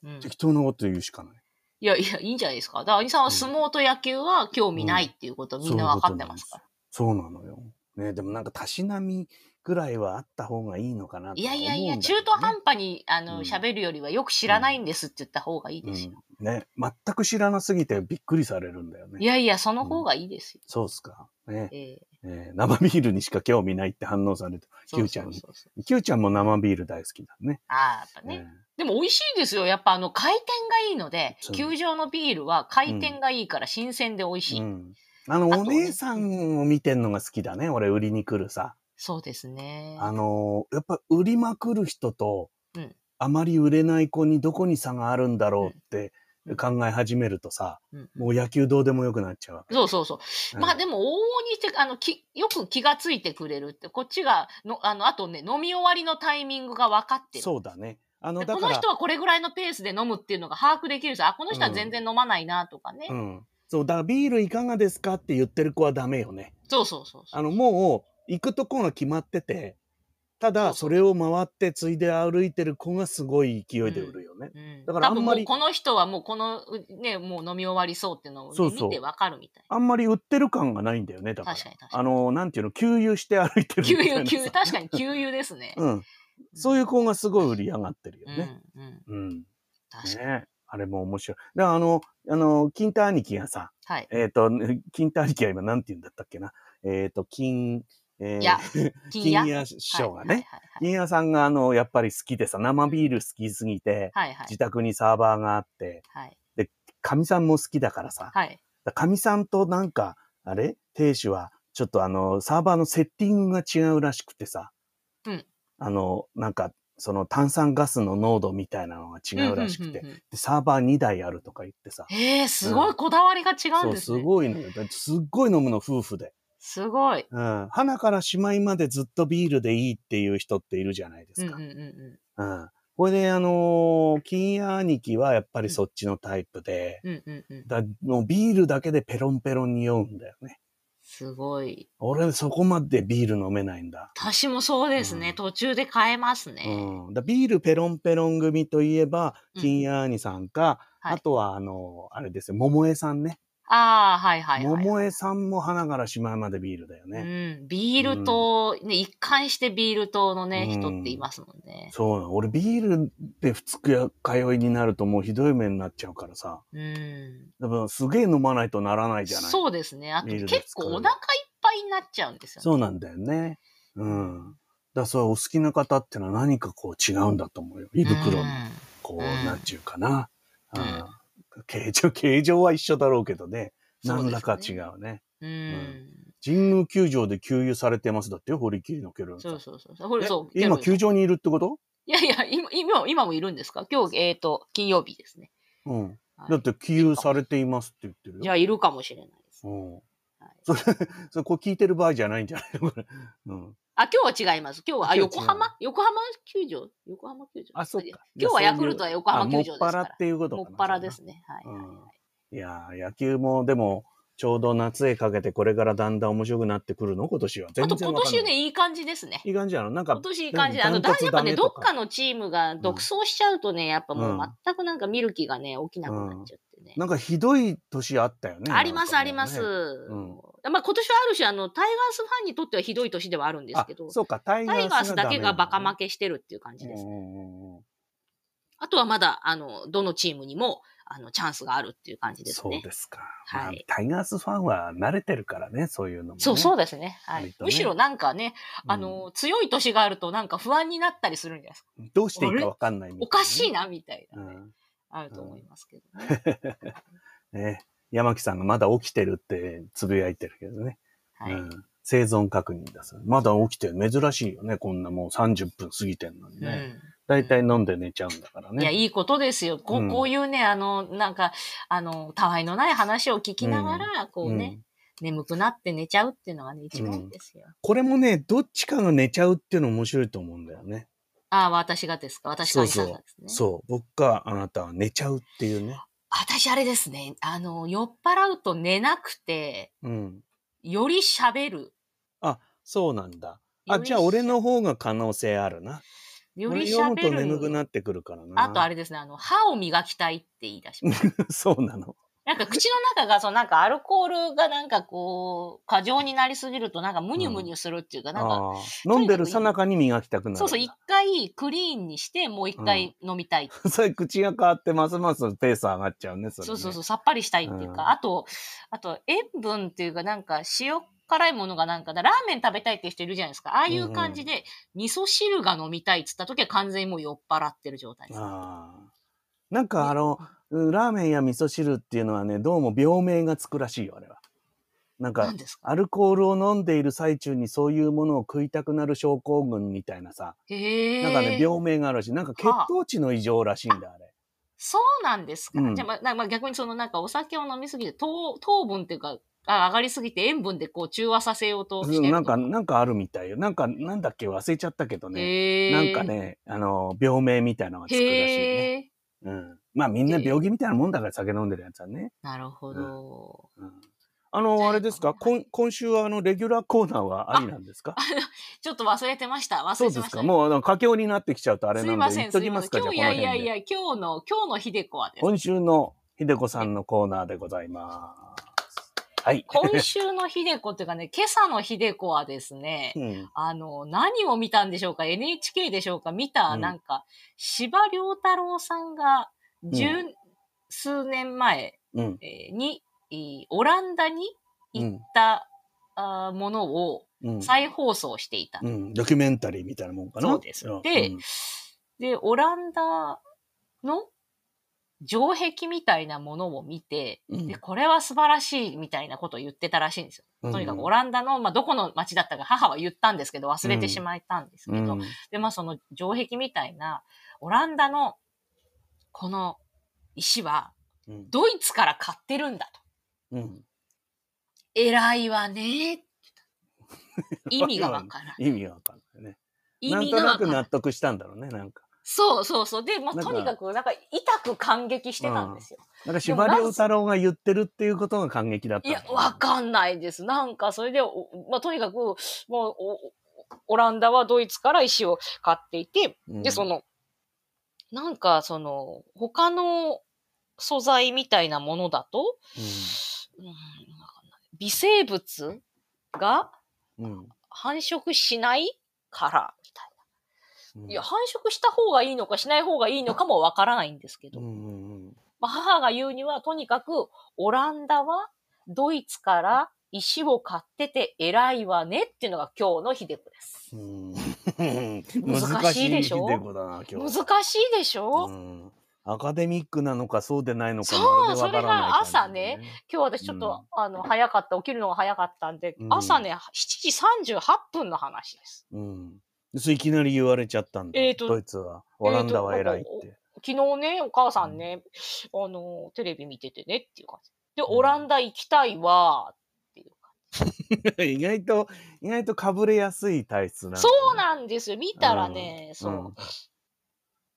うん適当なこと言うしかない。いやいや、いいんじゃないですか。だから、兄さんは相撲と野球は興味ないっていうことみんな分かってますから。そうなのよ。ね、でもなんか、たしなみぐらいはあった方がいいのかなといやいやいや、中途半端に、あの、うん喋るよりはよく知らないんですって言った方がいいですよ。うん。ね、全く知らなすぎてびっくりされるんだよね。いやいや、その方がいいですよ。そうっすか。ね、えええー生ビールにしか興味ないって反応されて、そう Q ちゃんにそうそうそう Q ちゃんも生ビール大好きだね。ああ、やっぱね。えでも美味しいですよ。やっぱあの回転がいいので球場のビールは回転がいいから新鮮で美味しい。ーうん。あの、あお姉さんを見てんのが好きだね。俺、売りに来るさ。そうですね。あのーやっぱ売りまくる人と、うんあまり売れない子にどこに差があるんだろうってうん考え始めるとさ、うんもう野球どうでもよくなっちゃうわけ。そうそうそう。うんまあでも往々にして、あの、き、よく気がついてくれるって、こっちが、の、あの、あとね、飲み終わりのタイミングが分かってる。そうだね。あの、でだからこの人、はこれぐらいのペースで飲むっていうのが把握できるんですよあ、この人は全然飲まないなとかね。うん。そう、だビールいかがですかって言ってる子はダメよね。そうそうそうそう。あの、もう、行くとこが決まってて、ただ、それを回って、ついで歩いてる子がすごい勢いで売るよね。うん、だからあんまりこの人はもうこの、ね、もう飲み終わりそうっていうのを、ね、そうそう見てわかるみたい。あんまり売ってる感がないんだよね、だから。確かに確かにあの、なんていうの、給油して歩いてるみ給たいなさ。油、給油、確かに給油ですね。うん。そういう子がすごい売り上がってるようん、ね。うん。うん。確かに。ねあれも面白い。で、あの、あの、金太兄貴がさ、はい。えっ、と、金太兄貴は今なんて言うんだったっけな。えっ、と、金、えーいや 金屋？師匠がね。はい金屋さんがあの、やっぱり好きでさ、生ビール好きすぎて、はいはい。自宅にサーバーがあって、はい。かみさんも好きだからさ、はい。かみさんとなんか、あれ？亭主は、ちょっとあの、サーバーのセッティングが違うらしくてさ、うんあの、なんか、その炭酸ガスの濃度みたいなのが違うらしくて、うんうんうんうんでサーバー2台あるとか言ってさ、ええすごいこだわりが違うんですね。すごいのよ。だってすっごい飲むの、夫婦で。すごい。うん。花からしまいまでずっとビールでいいっていう人っているじゃないですか。うんうんうんうん。これで、あのー金屋兄貴はやっぱりそっちのタイプで、うん。うんうんうん。だもうビールだけでペロンペロンに酔うんだよね。すごい。俺そこまでビール飲めないんだ。私もそうですね。うん途中で変えますね。うん。だビールペロンペロン組といえば、うん金屋兄さんか、はいあとはあのーあれですよ、桃江さんね。ああ、はいはいはい。桃江さんも花からしまいまでビールだよね。うん。ビール糖、ね、一貫してビール糖のね、うん人っていますもんね。そうなの俺ビールで二日通いになるともうひどい目になっちゃうからさ。うん。だからすげえ飲まないとならないじゃない。そうですね。あと結構お腹いっぱいになっちゃうんですよね。そうなんだよね。うん。だそうお好きな方ってのは何かこう違うんだと思うよ。胃袋にこう、うんなんちゅうかな。うんうん形状、形状は一緒だろうけどね。何らか違うね。うん。うん。神宮球場で給油されてますだってよ、堀切のケルン。そうそうそう。そう。今球場にいるってこと？いやいや、今、今、今もいるんですか？今日、えっ、と、金曜日ですね。うん。はいだって給油されていますって言ってるよ。じゃあ、いるかもしれないです。うん。はいそれ、それこう聞いてる場合じゃないんじゃないの？これ。うん。あ、今日は違います。今日は、あ、横浜？横浜球場？横浜球場あ、そっか。今日はヤクルトは横浜球場ですあもっからぱらっていうことかな。もっぱらですね。はい。うんいやー、野球もでも、ちょうど夏へかけてこれからだんだん面白くなってくるの？今年は。全あと然わかんない。今年ね、いい感じですね。いい感じなの？なんか今、年いい感じで。あの、やっぱね、どっかのチームが独走しちゃうとね、やっぱもうんう全くなんか見る気がね、起きなくなっちゃってね。なんかひどい年あったよね。あります、ねあります。んまあ今年はある種、あの、タイガースファンにとってはひどい年ではあるんですけどあ、そうか、タイガースだけがバカ負けけしてるっていう感じです。うんうんうんうんあとはまだ、あの、どのチームにも、あの、チャンスがあるっていう感じですそうね。ですか。はいまあタイガースファンは慣れてるからね、そういうのも、ね。そう、そうですね。はい。ねむしろなんかね、うんあの、強い年があるとなんか不安になったりするんじゃないですか。どうしていいかわかんないね、おかしいな、みたいなね、うんあると思いますけどね。ね。山木さんがまだ起きてるってつぶやいてるけどね。はい。うん生存確認だそう。まだ起きてる。珍しいよね。こんなもう30分過ぎてんのにね。だいたい飲んで寝ちゃうんだからうん。いや、ね。いいことですよ。こうんうこういうね、あの、なんか、あの、たわいのない話を聞きながら、こうね、眠くなって寝ちゃうっていうのがね、一番いいですよ。これもね、どっちかが寝ちゃうっていうの面白いと思うんだよね。ああ、私がですか？私がさんがですね。そう。僕かあなたは寝ちゃうっていうね。私あれですね、あの、酔っ払うと寝なくて、うん。より喋る。あ、そうなんだ。あ、じゃあ俺の方が可能性あるな。より喋る。眠くなってくるからな。あとあれですね、あの、歯を磨きたいって言い出します。そうなの。なんか口の中が、そのなんかアルコールがなんかこう、過剰になりすぎるとなんかムニュムニュするっていうか、なんか、飲んでるさなかに磨きたくなる。そうそう、一回クリーンにして、もう一回飲みたい。それ口が変わってますますペース上がっちゃうね、それ、ね。そうそうそう、さっぱりしたいっていうか、うんあと、あと、塩分っていうかなんか塩辛いものがなんかだ、ラーメン食べたいって人いるじゃないですか。ああいう感じで、味噌汁が飲みたいっつった時は完全にもう酔っ払ってる状態です。ああ。なんかあの、うんラーメンや味噌汁っていうのはね、どうも病名がつくらしいよ、あれは。なんかアルコールを飲んでいる最中にそういうものを食いたくなる症候群みたいなさ。なんかね、病名があるし、なんか血糖値の異常らしいんだ、あれ。そうなんですか？うんじゃあ、まあなまあ、逆にそのなんかお酒を飲みすぎて、糖糖分っていうか、あ上がりすぎて塩分でこう中和させようとしてるうんなんか、のなんかあるみたいよ。なんか、なんだっけ？忘れちゃったけどね。なんかね、あの、病名みたいなのがつくらしいね。うん。まあみんな病気みたいなもんだから酒飲んでるやつはね。なるほど。うん。あの、あれですか？今今週はあの、レギュラーコーナーはありなんですか？ちょっと忘れてました。忘そうでれてますした。かもう、あの、佳境になってきちゃうとあれなんで、すいません、言っとすいません。きますか、じゃ今日、あこの辺で。いやいやいや、今日の、今日のひでこはですね今週のひでこさんのコーナーでございます。はい。今週のひでこっていうかね、今朝のひでこはですね、うん。あの、何を見たんでしょうか ?NHK でしょうか？見た、うんなんか、司馬遼太郎さんが、十数年前うん。えーに、えーオランダに行った、あーものをうん。再放送していた。うん。ドキュメンタリーみたいなもんかな。そうですんでうんで、オランダの城壁みたいなものを見て、うんで、これは素晴らしいみたいなことを言ってたらしいんですよ。とにかくオラランダの、まあ、どこの町だったか母は言ったんですけど、忘れてしまったんですけど、で、まあ、その城壁みたいな、オランダのこの石は、うん。ドイツから買ってるんだと。うん。偉いわね。意味がわからない。意味がわかんないね。意なんとなく味がわからない。納得したんだろうね、なんか。そうそうそう。で、まあ、なんかとにかく、なんか、痛く感激してたんですよ。なんか司馬遼太郎が言ってるっていうことが感激だったいや、のかなわかんないです。なんか、それで、おまあ、とにかく、もうお、オランダはドイツから石を買っていて、うんで、その、なんか、その、他の素材みたいなものだと、うん、わかんない微生物がうん。うん。繁殖しないから、いや、繁殖した方がいいのかしない方がいいのかもわからないんですけど、うんうんうん。まあ、母が言うには、とにかく、オランダはドイツから石を買ってて偉いわねっていうのが今日のひでこです。うん難しいでしょ？難しいひでしいでしょ、うんアカデミックなのかそうでないのかそうそれが朝ね。今日私ちょっと、あの、早かった、起きるのが早かったんで、うん朝ね、7時38分の話です。うん。それいきなり言われちゃったんだ。えーとドイツは。オランダは偉いって。昨日ね、お母さんね、あの、テレビ見ててねっていう感じ。で、んオランダ行きたいわーっていう感じ。意外と、意外とかぶれやすい体質なんだねそうなんですよ。見たらね、そう。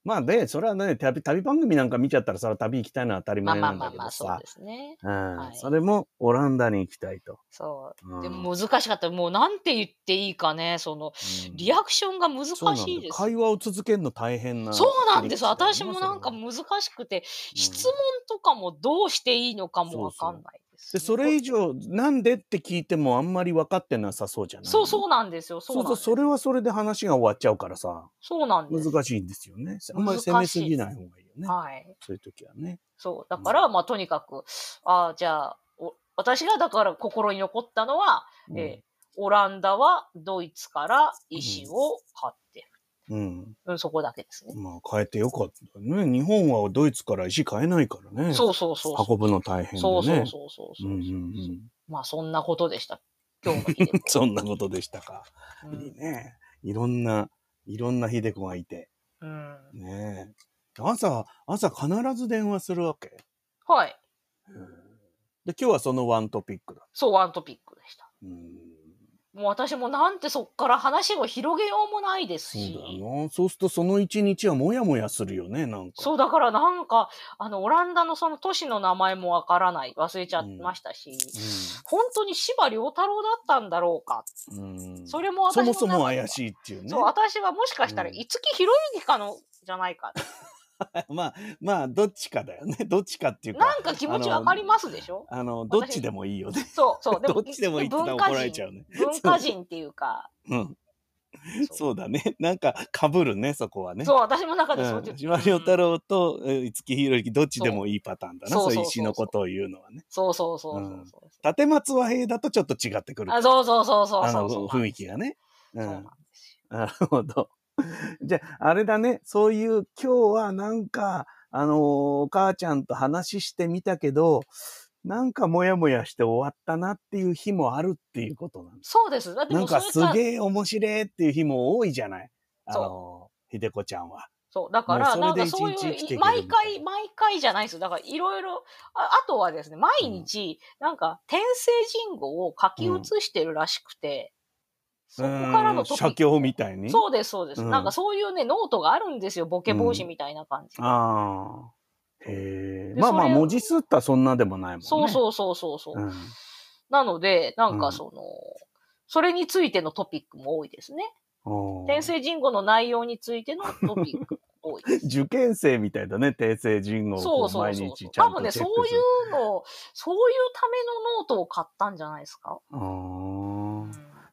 うんまあね、それはね、旅旅番組なんか見ちゃったら、それは旅行きたいのは当たりまあ前なんだけどまあまあまあ、そうさで。すね。うんはいそれもオランダに行きたいと。そう。うんでも難しかった。もうなんて言っていいかね、その、うんリアクションが難しそうなんだいです。会話を続けるの大変な。そうなんです。私もなんか難しくて、質問とかもどうしていいのかもわかんないでそれ以上、なんでって聞いてもあんまり分かってなさそうじゃない？そうそうなんですよ。そそううそう、それはそれで話が終わっちゃうからさ、そうなんです。難しいんですよね。あんまり攻めすぎない方がいいよね。はい。そういう時はね。そう。だから、まあ、とにかく、ああ、じゃあ、お私がだから心に残ったのは、えーオランダはドイツから石を買ってる。うん。うん、そこだけですね。まあ、変えてよかったね。日本はドイツから石買えないからね。そうそうそう。運ぶの大変でね。そうそうそうそうそうう。んうんうん。まあ、そんなことでした。今日の日でもそんなことでしたか。ういいん。ね。いろんな、いろんな秀子がいて。うん。ねえ。朝、朝必ず電話するわけ。はい。で、今日はそのワントピックだ。そう、ワントピックでした。うん。もう私もなんてそっから話を広げようもないですそうし。だよな。そうするとその一日はもやもやするよね、なんか。そう、だからなんか、あの、オランダのその都市の名前もわからない。忘れちゃいましたし、本当に司馬遼太郎だったんだろうか。うん。うん。それも私そもそも怪しいっていうね。そう、私はもしかしたら、うん五木ひろゆきかの、じゃないか。まあ、まあ、どっちかだよね。どっちかっていうか。なんか気持ちわかりますでしょ？あの、どっちでもいいよね。そう、そう。どっちでもいいって言ったら怒られちゃうね。文化人っていうか、うん。そうだね。なんか、被るね、そこはね。そう、私の中でそううん。島良太郎とえー五木ひろゆきどっちでもいいパターンだな。そう石のことを言うのはね。そうそうそうそうそう。立松和平だとちょっと違ってくる。あ、そうそうそうそうあのそうそう。雰囲気がね。うそうなんなるほど。じゃあ、あれだね。そういう、今日はなんか、あのーお母ちゃんと話してみたけど、なんかモヤモヤして終わったなっていう日もあるっていうことなんです。そうです。だってなんかすげえ面白いっていう日も多いじゃない？あのー、ひでこちゃんは。そう、だから、なんかそういう、毎回、毎回じゃないですよ。だから、いろいろ、ああとはですね、毎日、なんか、天聖人語を書き写してるらしくて、そこからのトピック。写経みたいに？そうです、そうです。うんなんかそういうね、ノートがあるんですよ。ボケ防止みたいな感じ。ああ。へえ。でまあまあ、文字数ったらそんなでもないもんね。そうそうそうそうそう。うん。なので、なんうんかその、それについてのトピックも多いですね。天声人語の内容についてのトピックも多い。受験生みたいだね、天声人語をそうこ毎そううそう日ちゃんと多分ね、チェックする。そういうの、そういうためのノートを買ったんじゃないですか。あ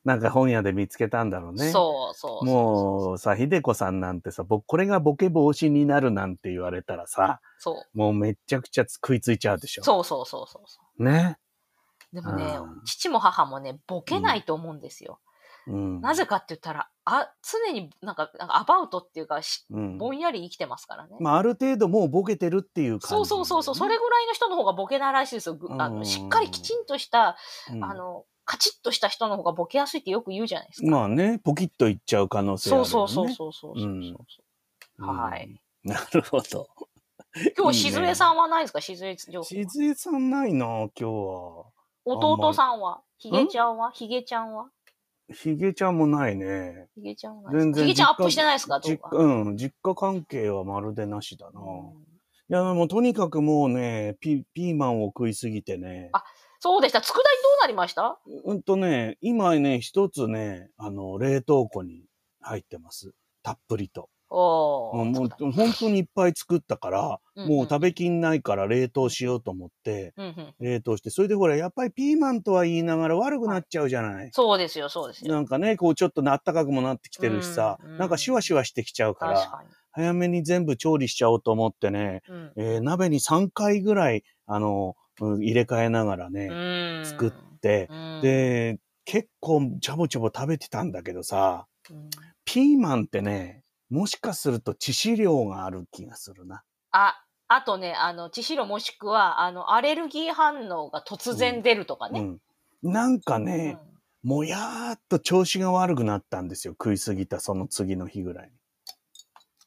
なんか本屋で見つけたんだろうね。そうそうそうもうさ、ひでこさんなんてさ、僕、これがボケ防止になるなんて言われたらさ、そう。もうめっちゃくちゃ食いついちゃうでしょ。そうそうそうそうそう。ね。でもねうん、父も母もね、ボケないと思うんですよ。うん。なぜかって言ったら、あ、常になんか、なんかアバウトっていうか、しうん。ぼんやり生きてますからね。まあ、ある程度もうボケてるっていう感じ、そうそうそうそう、それぐらいの人の方がボケないらしいですよ。ぐあうんのしっかりきちんとした、うんあの、カチッとした人の方がボケやすいってよく言うじゃないですか。まあね、ポキッといっちゃう可能性あるよね。そうそうそうそうそうそう、うんはい。なるほど。今日、しずえさんはないですか？しずえ情報。しずえさんないな、今日は。弟さんは？ひげちゃんは？ひげちゃんは？ひげちゃんもないね。ひげちゃんは全然かひげちゃんアップしてないですか？動実画家うん、実家関係はまるでなしだな。うんいや、もうとにかくもうね、ピピーマンを食いすぎてね。あそうでした。佃煮どうなりました？うんとね、今ね、一つね、あの、冷凍庫に入ってます。たっぷりと。おもう本当にいっぱい作ったから、うんもう食べきんないから冷凍しようと思って、うんうん冷凍して、それでほら、やっぱりピーマンとは言いながら悪くなっちゃうじゃない？そうですよ、そうですよ。なんかね、こうちょっとなったかくもなってきてるしさ、うんうんなんかシュワシュワしてきちゃうから、早めに全部調理しちゃおうと思ってね、に。うんえー鍋に3回ぐらい、あの、うん入れ替えながらね、うん作って、うんで、結構ちょぼちょぼ食べてたんだけどさ、うんピーマンってね、もしかすると致死量がある気がするな。あ、あとね、あの、致死量もしくは、あの、アレルギー反応が突然出るとかね。うん。なんかね、もやーっと調子が悪くなったんですよ。食いすぎたその次の日ぐら。い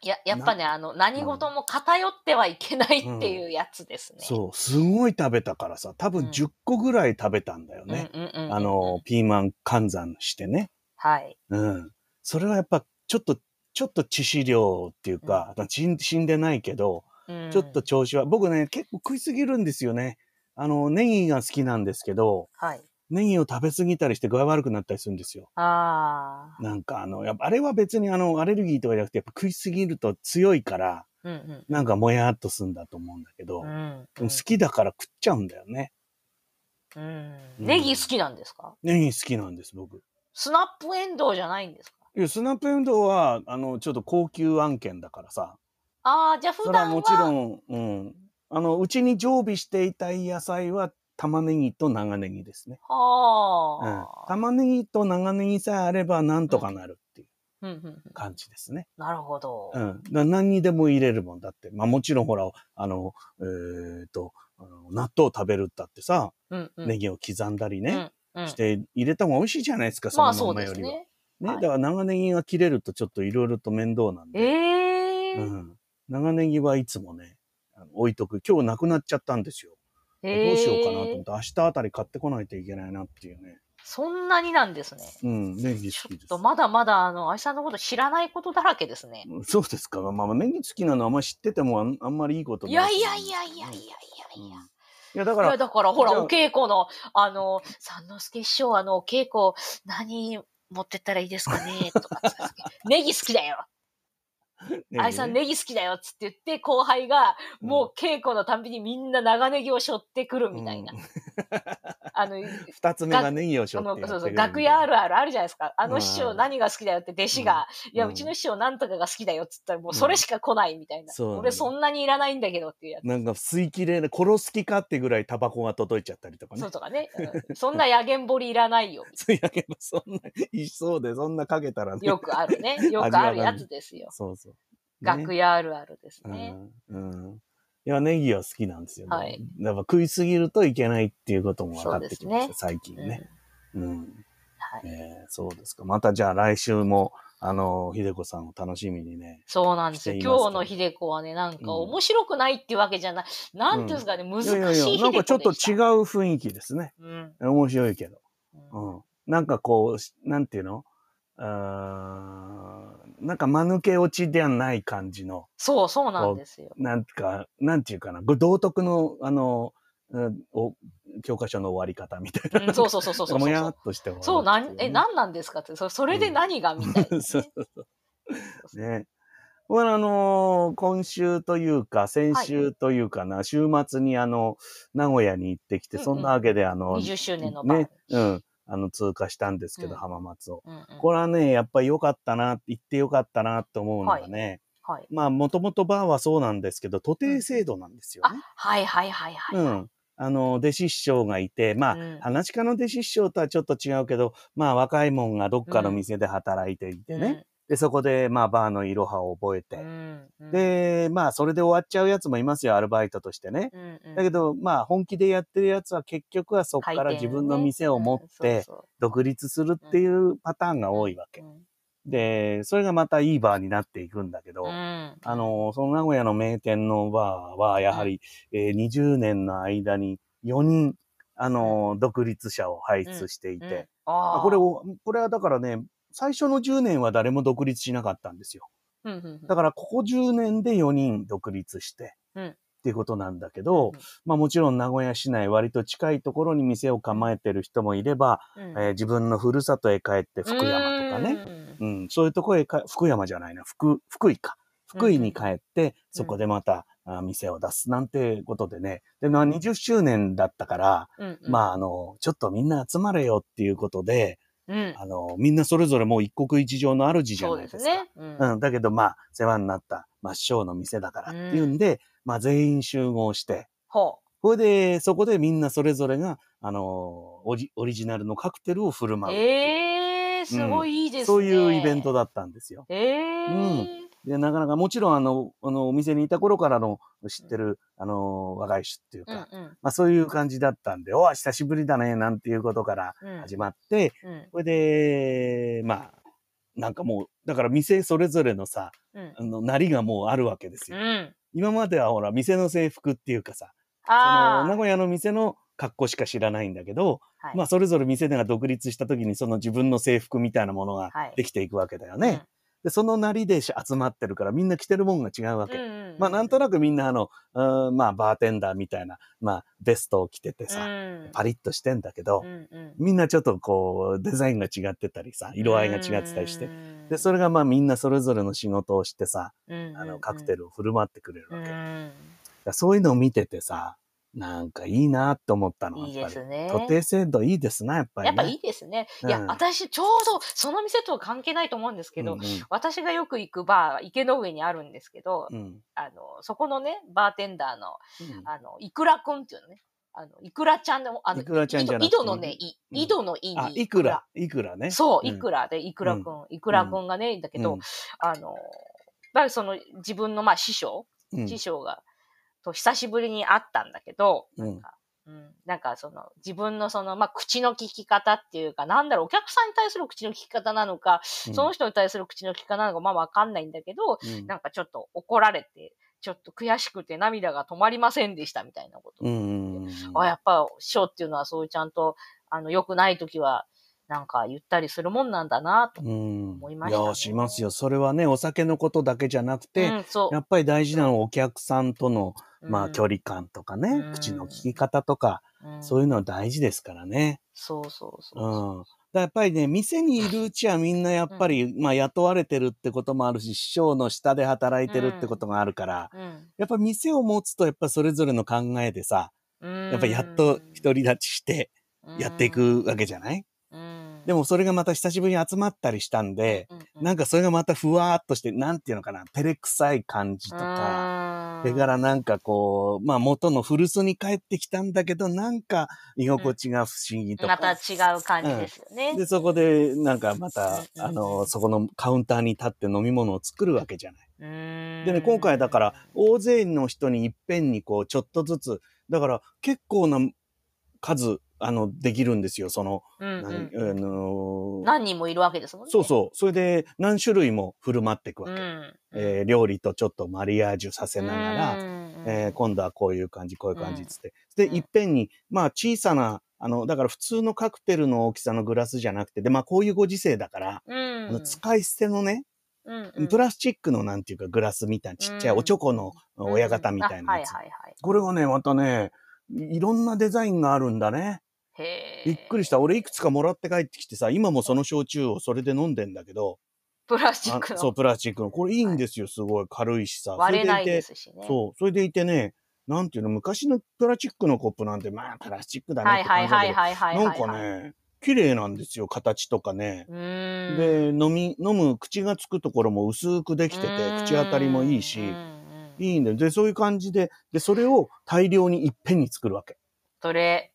や、やっぱね、あの、何事も偏ってはいけないっていうやつですね。そう、すごい食べたからさ、多分うん10個ぐらい食べたんだよね。うんうんうんうんあの、、ピーマン換算してね。はい。うん。それはやっぱ、ちょっと、ちょっと致死量っていうか、死ん死んでないけど、うんちょっと、調子は、僕ね、結構食いすぎるんですよね。あの、ネギが好きなんですけど、はい。ネギを食べ過ぎたりして具合悪くなったりするんですよ。ああ。なんかあの、やっぱあれは別にあの、アレルギーとかじゃなくて、やっぱ食いすぎると強いから、うんうん。なんかもやっとすんだと思うんだけど、うんでも好きだから食っちゃうんだよね。うんうんネギ好きなんですか？ネギ好きなんです、僕。スナップエンドウじゃないんですか？いや、スナップエンドウは、あの、ちょっと高級案件だからさ、ああ、じゃあ普段は。それはもちろん、うん。あの、うちに常備していたい野菜は、玉ねぎと長ネギですね。うんはあ。。玉ねぎと長ネギさえあればなんとかなるっていううんうんうん感じですね。なるほど。うん。何にでも入れるもんだって。まあもちろんほら、あの、えっ、と、納豆食べるったってさ、うんうんネギを刻んだりね、うんうんして入れた方が美味しいじゃないですか、そのままよりは。ね。ね、はいだから長ネギが切れるとちょっといろいろと面倒なんで。ええー。うん。長ネギはいつもね、置いとく。今日なくなっちゃったんですよ。どうしようかなと思って、明日あたり買ってこないといけないなっていうね。そんなになんですね。うん、ネギちょ好きです。っとまだまだ、あの、愛さんのこと知らないことだらけですね。うんそうですか。まあ、ネギ好きなのあんまり知っててもあんあんまりいいこといないやいやいやいやいやいやいや。いや、だかいや、ら、だからほら、お稽古の、あの、三之助師匠、あの、お稽古、何持ってったらいいですかね？とか、ネギ好きだよね 愛さんネギ好きだよっつって言って、後輩が、もう稽古のたんびにみんな長ネギを背負ってくるみたいな。うんあの、二つ目がネギをしょって楽屋あるあるあるじゃないですか。あうんの師匠何が好きだよって弟子が、いや、うちの師匠なんとかが好きだよっつったら、もうそれしか来ないみたいな。俺そんなにいらないんだけどっていうやつ。なんか吸い切れで殺す気かってぐらいタバコが届いちゃったりとかねそう。とかね。うんそんなやげんぼりいらないよ。そういやけど、そんな、いそうで、そんなかけたらね。よくあるね。よくあるやつですよ。そうそう。楽屋あるあるですね。うん。うん。いや、ネギは好きなんですよ。はいやっぱ食いすぎるといけないっていうことも分かってきました、そうです最近うんね。うん。はい。えーそうですか。またじゃあ来週も、あの、ひでこさんを楽しみにね。そうなんですよ。今日のひでこはね、なんかうん面白くないっていうわけじゃない。なんていうんですかね、難しいいやいやいや、なんかちょっと違う。雰囲気ですね。うん。面白いけど。うんうん。なんかこうし、なんていうの？あーなんか間抜け落ちではない感じの、そう、そうなんですよ。なんか、なんていうかな、道徳の、あの、うんお教科書の終わり方みたいな。うん、そうそうそうそうそう。もやっとして終わるそう、なん、え、何なんですかって、そそれで何がみたいな、ね。そうそうそう。ね。これあのー今週というか、先週というかな、週末にあの、名古屋に行ってきて、うんうんそんなわけであの、20周年の晩。ね、うん、あの、通過したんですけど、うん浜松を。うんうんこれはね、やっぱり良かったな、行って良かったなと思うのがね、はい。まあ、もともとバーはそうなんですけど、徒弟制度なんですよあね。、はいはいはいはい。うん。あの、弟子師匠がいて、まあ、うん話し家の弟子師匠とはちょっと違うけど、まあ、若いもんがどっかの店で働いていてね。で、そこで、まあ、バーのいろはを覚えうて。ん。うん、で、まあ、それで終わっちゃうやつもいますよ、アルバイトとしてね。うんうん、だけど、まあ、本気でやってるやつは結局はそこから自分の店を持って、独立するっていうパターンが多いわけ。で、それがまたいいバーになっていくんだけど、うん、あの、その名古屋の名店のバーは、やはり、えー20年の間に4人、あの、独立者を輩出していうん、て、あー。あこれを、これはだからね、最初の10年は誰も独立しなかったんですよ。うんうんうん。だから、ここ10年で4人独立して、うん。っていうことなんだけど、うんまあもちろん名古屋市内割と近いところに店を構えてる人もいれば、うん。えー自分のふるさとへ帰って福山とかね、ね。うん、そういうところへか、福山じゃないな、福、福井か。福井に帰って、そこでまた、あ店を出すなんてことでね。で、まあ20周年だったから、うんうん、まああの、ちょっとみんな集まれよっていうことで、うん、あの、みんなそれぞれもう一国一城の主じゃないですか。ですね。うんうん、だけどまあ、世話になった真正の店だからっていうんで、まあ全員集合して、ほそれで、そこでみんなそれぞれが、あの、オリオリジナルのカクテルを振るう。舞う。ええー、すごいいいですね。そういうイベントだ。だったんですよ。ええー。で、なかなか、もちろん、あの、あの、お店にいた頃からの知ってる、あの、若い人っていうか、うんうんまあそういう感じだったんで、お久しぶりだね、なんていうことからうん。始まって、うん。それで、まあ、なんかもう、だから店それぞれのさ、うん。あの、なりがもうあるわけですよ。うん。今まではほら、店の制服っていうかさ、そ。の名古屋の店の格好しか知らないんだけど、はいまあ、それぞれ店が独立した時にその自分の制服みたいなものがはいできていくわけだよね。で、そのなりで集まってるからみんな着てるもんが違うわけ。まあ、なんとなくみんなあの、うんまあ、バーテンダーみたいな、まあ、ベストを着ててさ、うんパリッとしてんだけど、うんうんみんなちょっとこう、デザインが違ってたりさ、色合いが違ってたりして。で、それがまあみんなそれぞれの仕事をしてさ、あの、カクテルルを振る舞ってくれるわうけ。そういうのを見ててさ、なんかいいなって思ったの。いいやっぱり。ですね。徒弟制度いいですな、やっぱり、ね。やっぱいいですね。いや、うん私、ちょうど、その店とは関係ないと思うんですけど、うんうん。私がよく行くバーは池の上にあるんですけど、うん。あの、そこのね、バーテンダーの、うん。あの、いくらくんっていうのね、あの、いくらちゃんでも、あの、いくらちゃんじゃなくて井戸のね、井戸のいに。あ、いくら、いくらね。そう、うん。いくらで、いくらくん、いくらくんがね、だけど、うん。あの、だからその自分のまあ師匠、うん。師匠が、と久しぶりに会ったんだけど、うんなんか、うん、なんかその自分のその、まあ口の利き方っていうか、なんだろう、お客さんに対する口の利き方なのか、うんその人に対する口の利き方なのか、まあわかんないんだけど、うんなんかちょっと怒られて、ちょっと悔しくて涙が止まりませんでしたみたいなこと。うん。あ、やっぱ師匠っていうのはそういうちゃんと、あの、良くない時は、なんか言ったりするもんなんだなと。うん。思いましたねいや、しますよ。それはね、お酒のことだけじゃなくて、うん、そう。やっぱり大事なのはお客さんとの、まあ、距離、離感とかね、うん口の利き方とか、うんそういうのは大事ですからね。そうそうそうやっぱりね、店にいるうちはみんなやっぱり、まあ雇われてるってこともあるし、師匠の下で働いてるってことがあるから、うんやっぱ店を持つとやっぱそれぞれの考えでさ、うんやっぱやっと独り立ちしてやっていくわけじゃない、うん、でもそれがまた久しぶりに集まったりしたんで、うん、なんかそれがまたふわーっとして、なんていうのかな、照れくさい感じとか、かそれからなんかこう、まあ元の古巣に帰ってきたんだけど、なんか居心地が不思議とか。また違う感じですよね。で、そこでなんかまた、うんあの、そこのカウンターに立って飲み物を作るわけじゃない。うんでね、今回だから、大勢の人にいっぺんにこう、ちょっとずつ、だから結構な数、あの、できるんですよ、その、うん何うんあの何人もいるわけですもんね。そうそう。それで何種類も振る舞っていくわけ。うん。えー料理とちょっとマリアージュさせながら、うんえー今度はこういう感じ、こういう感じっつって。で、うんいっぺんに、まあ小さな、あの、だから普通のカクテルの大きさのグラスじゃなくて、で、まあこういうご時世だから、うんあの使い捨てのね、うんうんプラスチックのなんていうかグラスみたいなちっちゃいうんおちょこの親型みたいなやつ。これがね、またね、いろんなデザインがあるんだね。びっくりした。俺いくつかもらって帰ってきてさ、今もその焼酎をそれで飲んでんだけど、プラスチックのあそう、プラスチックの。これいいんですよ、すごい。軽いしさ。割れないそれでいてですしね。そう。それでいてね、なんていうの、昔のプラスチックのコップなんて、まあ、プラスチックだねはいって感じだけど。なんかね、綺麗なんですよ、形とかね。で、飲み、飲む口がつくところも薄くできてて、口当たりもいいしいいんだよ。で、そういう感じで、で、それを大量にいっぺんに作るわけ。それ、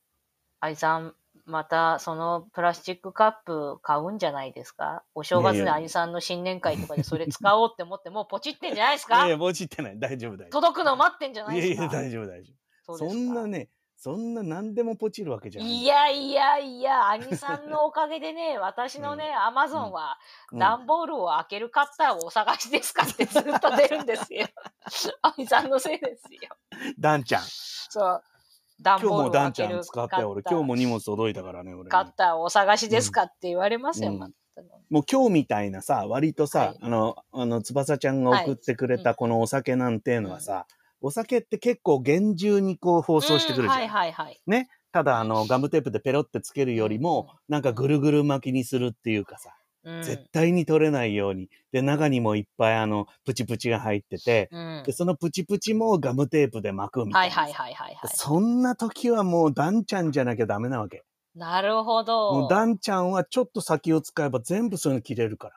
愛さん、またそのプラスチックカップ買うんじゃないですか？お正月いやいやに愛さんの新年会とかでそれ使おうって思ってもうポチってんじゃないですか？いやいや、もうちってない。大丈夫、大丈届くの待ってんじゃ夫。いやいや、ないですか大丈夫、大丈夫。そんなね、そんな何でもポチるわけじゃない。いやいやいや、兄さんのおかげでね、私のね、アマゾンは、うん段ボールを開けるカッターをお探しですかってずっと出るんですよ。兄さんのせいですよ。ダンちゃん。そう。段今日もダンちゃん使ってよ俺。今日も荷物届いたからね、俺。カッターをお探しですかって言われますよ、うん。また。もう今日みたいなさ、割とさ、はい。あの、あの、翼ちゃんが送ってくれはい。たこのお酒なんていうのはさ、お酒って結構厳重にこう包装してくるじゃん。うん。はいはいはい。ね。ただあの、ガムテープでペロってつけるよりも、なんかぐるぐる巻きにするっていうかさ、うん、絶対に取れないように。で、中にもいっぱいあの、プチプチが入ってて、うんで、そのプチプチもガムテープで巻くみたな。はいいはいはいはいはい。そんな時はもうダンちゃんじゃなきゃダメなわけ。なるほど。もうダンちゃんはちょっと先を使えば全部そういうの切れるから。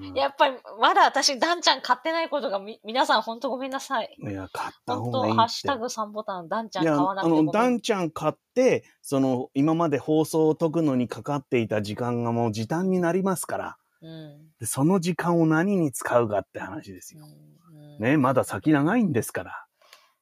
うんやっぱり、まだ私、ダンちゃん買ってないことがみ、皆さん本当ごめんなさい。いや、買った方がいいって。ハッシュタグ3ボタン、ダンちゃん買わなくてあの、ダンちゃん買って、その、今まで放送を解くのにかかっていた時間がもう時短になりますから、うんでその時間を何に使うかって話ですよ。うんね、まだ先長いんですから。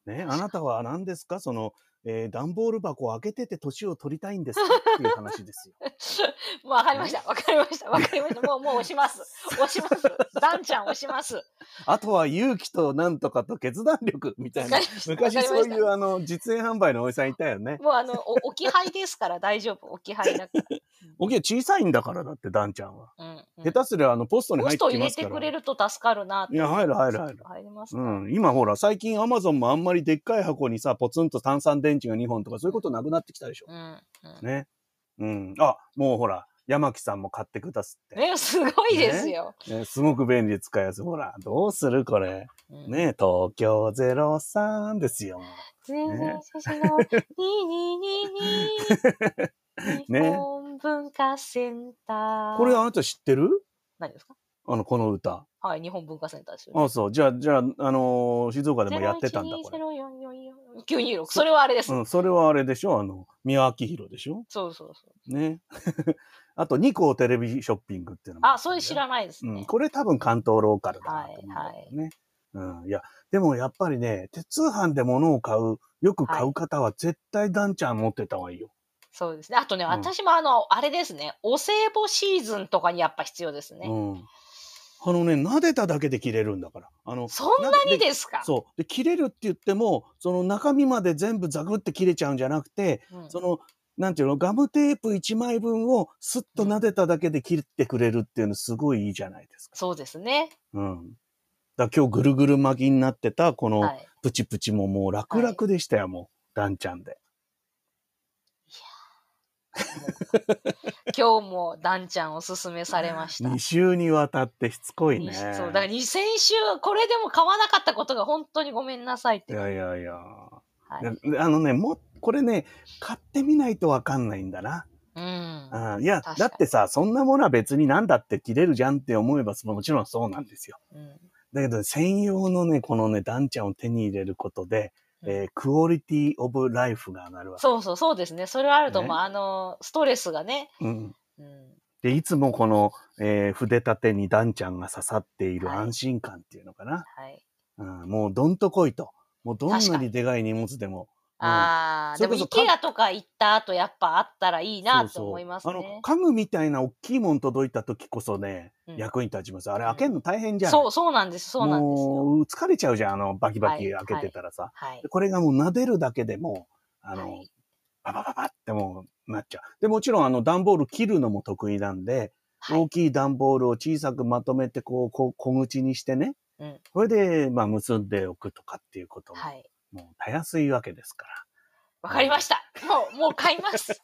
ね、あなたは何ですか？その、えー段ボール箱を開けてて年を取りたいんですか？っていう話ですよ。もうわかりました。わかりました。わかりました。もう、もう押します。押します。ダンちゃん押します。あとは勇気となんとかと決断力みたいな昔そういうあの、実演販売のおじさんいたよね。もうあの、お置き配ですから大丈夫。置き配だから。おき小さいんだからだって、ダンちゃんは。うん。うん下手すりゃあの、ポストにポ入ってスト入れてきますから。くれると助かるなっていや入る入る入る入りますか。うん。今ほら、最近アマゾンもあんまりでっかい箱にさ、ポツンと炭酸電池が2本とかそういうことなくなってきたでしょ。うん。うん。ね。うん。あ、もうほら、山木さんも買ってくだすって。ね、すごいですよ。ねすごく便利で使いやすい。ほら、どうするこれ。うん。ね、東京03ですよ。全然ね写真の、にににに。ね日本文化センター。これあなた知ってる？何ですか？あの、この歌。はい、日本文化センターですよね。あ、そう。じゃあ、じゃあ、あのー静岡でもやってたんだ、これ。926。それはあれです。うん、それはあれでしょ？あの、宮明宏でしょ？そうそうそう。ね。あと、ニコテレビショッピングっていうのもあ、それ知らないですうん、ね。これ多分関東ローカルだなと思うんだけどね。うん。いや、でもやっぱりね、手通販で物を買う、よく買う方は絶対ダンちゃん持ってた方がいいよ。そうですね。あとね、ん私もあの、あれですね。お歳暮シーズンとかにやっぱ必要ですね。うん。あのね、撫でただけで切れるんだから。あの、そんなにですか？そう。で、切れるって言っても、その中身まで全部ザクって切れちゃうんじゃなくて、うんその、なんていうの、ガムテープ1枚分をスッと撫でただけで切ってくれるっていうのすごいいいじゃないですか。そうですね。うん。だ今日ぐるぐる巻きになってたこのはい。プチプチももう楽々でしたよ、もう。ダンちゃんで。今日もダンちゃんおすすめされました。2週にわたってしつこいね。にそう、だからに先週、これでも買わなかったことが本当にごめんなさいって。いやいやいや。はい。であのね、もう、これね、買ってみないとわかんないんだな。うん。うん、いやだってさ、そんなものは別になんだって切れるじゃんって思えば、もちろんそうなんですよ。うんだけど、専用のね、このね、ダンちゃんを手に入れることで、えークオリティオブライフが上がるわけ。そうそう、そうですね。それはあると思う。ねあの、ストレスがね。うん。うん。で、いつもこの、えー筆立てにダンちゃんが刺さっているはい安心感っていうのかな。はい。うん、もうどんと来いと。もうどんなにでかい荷物でも。ああ、でも、イケアとか行った後、やっぱあったらいいなってそうそう思いますあの、ね。家具みたいな大きいもん届いた時こそね、うん役に立ちます。あれ開けるの大変じゃん。そう、そうなんです。そうなんですよ。もう疲れちゃうじゃん、あの、バキバキはい開けてたらさ。はいで。これがもう撫でるだけでも、あの、はいパパパパってもうなっちゃう。で、もちろんあの段ボール切るのも得意なんで、はい大きい段ボールを小さくまとめてこう、こう小口にしてね。うんそれで、まあ結んでおくとかっていうことも、はい。もうたやすいわけですかわかりました。もう、もう買います。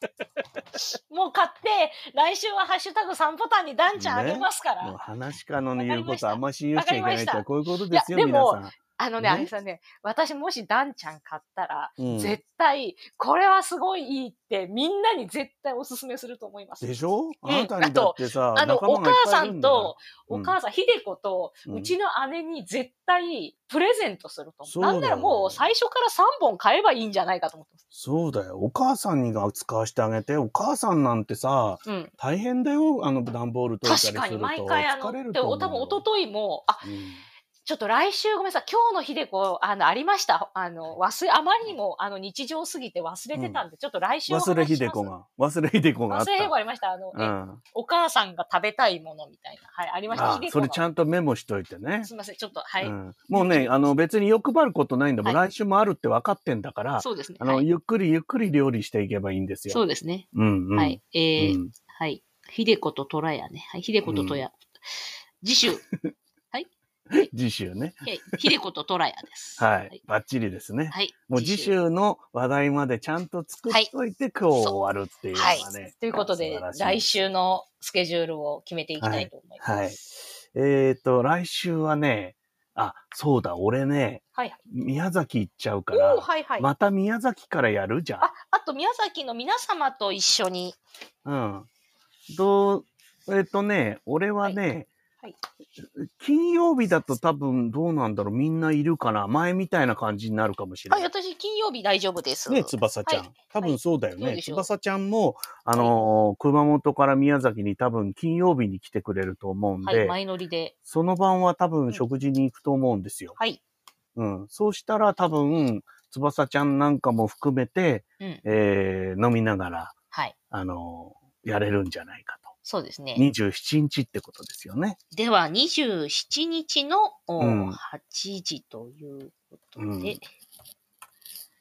もう買って、来週はハッシュタグ3ボタンにダンちゃんあげますから。ら。もう話し家の言うことあんま信用しちゃいけないってこういうことですよ、皆さん。あのね、ねあれさね、私もしダンちゃん買ったら、うん絶対、これはすごいいいって、みんなに絶対おすすめすると思います。でしょ？んあなたにだってさ、あの、仲間お母さんと、お母さん、ひで子と、うんうちの姉に絶対プレゼントすると思う。そうだよなんならもう最初から3本買えばいいんじゃないかと思ってます。そうだよ。お母さんにが使わせてあげて、お母さんなんてさ、うん。大変だよ。あの、段ボール解いたりす確ると。かに毎回あの、でと思う多分一昨日も、あ、うんちょっと来週ごめんなさい。今日のひでこ、あの、ありました。あの、忘れ、あまりにも、あの、日常すぎて忘れてたんで、ちょっと来週お話しし忘れひでこが。忘れひでこがあった。忘れひでこありました。あの、ねうん。お母さんが食べたいものみたいな。はい、ありました。あひでこのそれちゃんとメモしといてね。すみません。ちょっと、はい。うん、もうね、あの別に欲張ることないんだもん、はい来週もあるって分かってんだから、そうですね。あの、はいゆっくりゆっくり料理していけばいいんですよ。そうですね。うんうん。はい。えーうんはい。ひでこととらやね。はい。ひでこととや。次週。次週ね。はいひでこととらやです。はい。バッチリですね。はい。もう次週の話題までちゃんと作っといて、今日終わるっていうのはいがね。。ということで来週のスケジュールを決めていきたいと思います。はいはいえっ、と、来週はね、あ、そうだ、俺ね、はい。はい。宮崎行っちゃうから、はいはい。また宮崎からやる？じゃん。あ、あと宮崎の皆様と一緒に。うん。どう、えっ、とね、俺はね、はい金曜日だと多分どうなんだろうみんないるかな前みたいな感じになるかもしれは、ないい。私金曜日大丈夫です。ね、翼ちゃん。はい多分そうだよね。どうでしょう翼ちゃんも、あのー熊本から宮崎に多分金曜日に来てくれると思うんで、はい、前乗りで。その晩は多分食事に行くと思うんですよ。はい。うん。そうしたら多分、翼ちゃんなんかも含めて、うん。えー飲みながら、はい。あのやれるんじゃないかと。そうですね。27日ってことですよね。では、27日の、おうん8時ということで、うん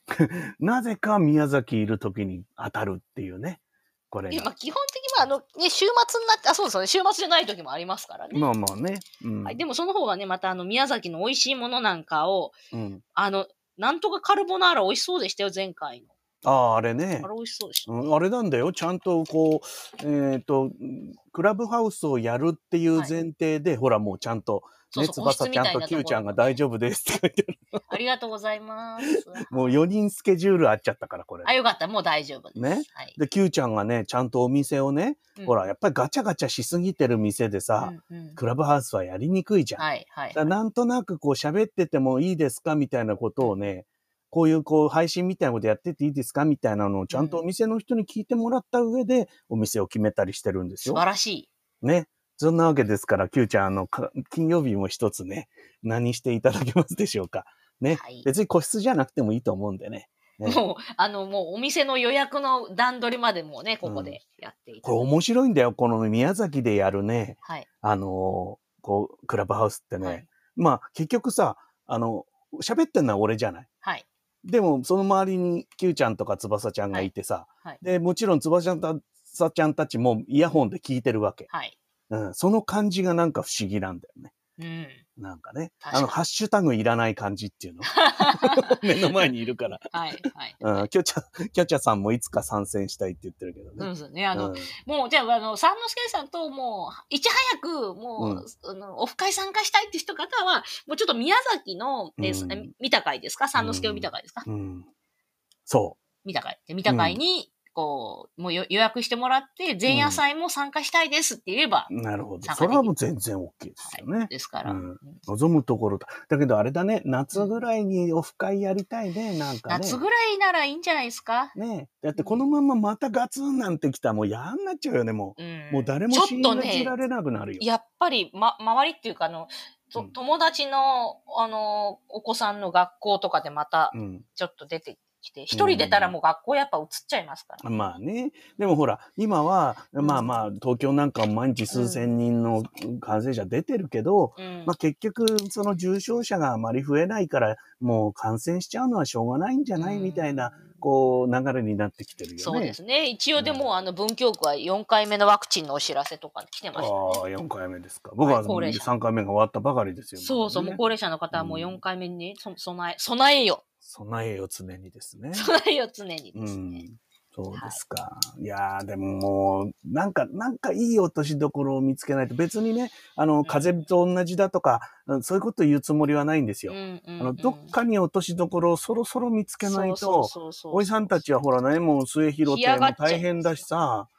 なぜか宮崎いる時に当たるっていうね。これでまあ、が。基本的にはあの、ね、週末になって、あ、そうですよね、週末じゃない時もありますからね。まあまあね。うん。はい、でもその方がね、またあの、宮崎の美味しいものなんかを、うん、あの、なんとかカルボナーラ美味しそうでしたよ、前回の。ああ、あれねあ。れ美味しそうでした。うんあれなんだよ。ちゃんとこう、えっ、と、クラブハウスをやるっていう前提で、ほらもうちゃんと、ね、そうそう個室翼ちゃんと Q ちゃんが大丈夫ですって書いてある。ありがとうございます。もう4人スケジュール合っちゃったから、これ。あ、よかった、もう大丈夫です。ねはい。で、Q ちゃんがね、ちゃんとお店をね、うんほら、やっぱりガチャガチャしすぎてる店でさ、うんうんクラブハウスはやりにくいじゃん。はい、はいだか。らなんとなくこう喋っててもいいですかみたいなことをね、こういうこう配信みたいなことやってていいですかみたいなのをちゃんとお店の人に聞いてもらった上でお店を決めたりしてるんです素よ。晴らしい。ね。そんなわけですから、Q ちゃん、あの、か金曜日も一つね、何していただけますでしょうか。ね。はい別に個室じゃなくてもいいと思うんでね。ねもう、あの、もうお店の予約の段取りまでもね、ここでやっていただいてこれ面白いんだよ。この宮崎でやるね、はい。あのーこう、クラブハウスってね。はい。まあ、結局さ、あの、喋ってんのは俺じゃない。はい。でも、その周りに Q ちゃんとか翼ちゃんがいてさ、はい。で、もちろん翼ちゃんた翼ちゃんたちもイヤホンで聞いてるわけ。はい。うん、その感じがなんか不思議なんだよね。うん。なんかね。あの、ハッシュタグいらない感じっていうの？目の前にいるから。はい。はい。うん、キョチャ、キョチャさんもいつか参戦したいって言ってるけどね。そうですね。あの、うんもう、じゃあ、あの、三之助さんと、もう、いち早く、もう、うんあの、オフ会参加したいって人方は、もうちょっと宮崎の、ねうんえ見た会ですか？三之助を見た会ですか、うん。そ見た会。で見た会に、こう、もうよ予約してもらって、前夜祭も参加したいですって言えば、う。なるほど。それはもう全然 OK ですよね。ですから。うんうん望むところだ。だけどあれだね、夏ぐらいにオフ会やりたいね、なんかね。夏ぐらいならいいんじゃないですか、ねだってこのまままたガツンなんてきたらもう嫌になっちゃうよね、もうんう。もう誰も信じら、れなくなるよ。やっぱり、ま、周りっていうか、あの、とうん友達の、あの、お子さんの学校とかでまた、うん。ちょっと出てきて、一人出たらもう学校やっぱ移っちゃいますから。まあね。でもほら、今は、まあまあ、東京なんかも毎日数千人の感染者出てるけど、うんまあ結局、その重症者があまり増えないから、もう感染しちゃうのはしょうがないんじゃない？みたいな、こう、流れになってきてるよね。そうですね。一応でも、あの、文京区は4回目のワクチンのお知らせとか来てましたああ、ね。4回目ですか。僕ははい高齢者3回目が終わったばかりですよ。そうそう、もうね高齢者の方はもううん4回目に備え、備えよ。備えよ常にですね。備えよ常にうですね。ん。そうですか。い、やー、でももう、なんか、なんかいい落としどころを見つけないと、別にね、あの、風邪と同じだとか、うんそういうこと言うつもりはないんですよ。うんうんうんあの、どっかに落としどころをそろそろ見つけないと、おじさんたちはほらね、もう末広亭も大変だしさ、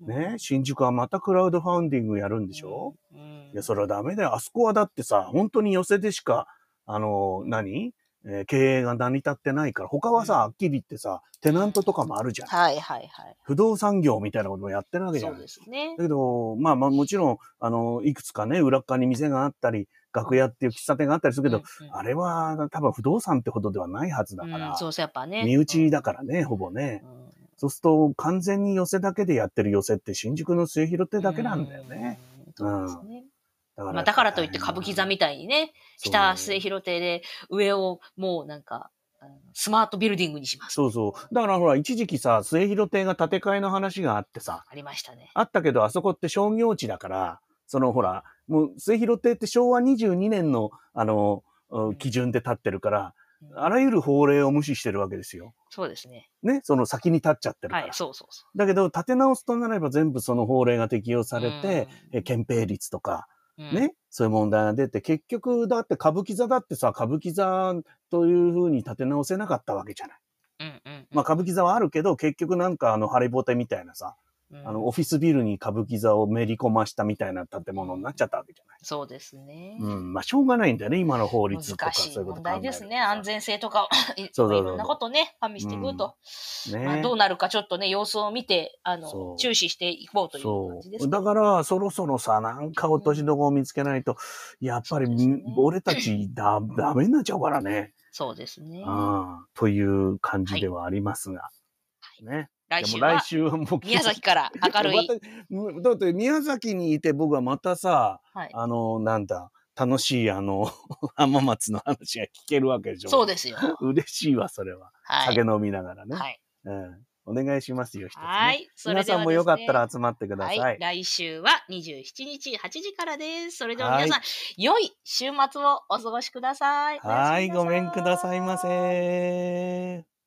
ね、新宿はまたクラウドファンディングやるんでしょ、うんいや、それはダメだよ。あそこはだってさ、本当に寄せでしか、あの、何？えー経営が成り立ってないから、他はさ、うんはっきり言ってさ、テナントとかもあるじゃん。はいはいはい。不動産業みたいなこともやってるわけじゃそうんですね。だけど、まあまあもちろん、あの、いくつかね、裏っ側に店があったり、楽屋っていう喫茶店があったりするけど、うんうんあれは多分不動産ってほどではないはずだから、うんそうそう、やっぱね。身内だからね、ほぼね。うん。そうすると、完全に寄せだけでやってる寄せって新宿の末広亭だけなんだよね。うん。そうですね。だまあ、だからといって歌舞伎座みたいにね、北末広亭で上をもうなんか、スマートビルディングにします。そうそう。だからほら、一時期さ、末広亭が建て替えの話があってさ、ありましたね。あったけど、あそこって商業地だから、そのほら、もう末広亭って昭和22年の、あの、うん基準で建ってるから、うんあらゆる法令を無視してるわけですよ。そうですね。ね、その先に立っちゃってるから。はい、そうそうそだけど、建て直すとなれば全部その法令が適用されて、うんえ憲兵率とか、ね、そういう問題が出て、結局、だって歌舞伎座だってさ、歌舞伎座という風に建て直せなかったわけじゃない。うんうん。まあ歌舞伎座はあるけど、結局なんかあの、ハリボテみたいなさ、うんあの、オフィスビルに歌舞伎座をめり込ましたみたいな建物になっちゃったわけじゃない。そうですね。うん。まあ、しょうがないんだよね、今の法律とかそういうこと問題ですね。安全性とかそうそうそういろんなことね、加味していくと。ね。まあ、どうなるかちょっとね、様子を見て、あの、注視していこうという。感じですね。だから、そろそろさ、なんか落としどころを見つけないと、やっぱり、ね俺たちだ、ダメになっちゃうからね。そうですね。ああという感じではありますが。ね。来週来週はもう宮崎から明るい。だって宮崎にいて僕はまたさ、はい。あの、なんだ、楽しいあの、浜松の話が聞けるわけでしょ。そうですよ。嬉しいわ、それは。はい。酒飲みながらね。はい。うん。お願いしますよ、一つ、ね。はい。それ皆ではさんもよかったですねら集まってください。はい。来週は27日8時からです。それでは皆さん、良い週末をお過ごしください。はい、ごめんくださいませ。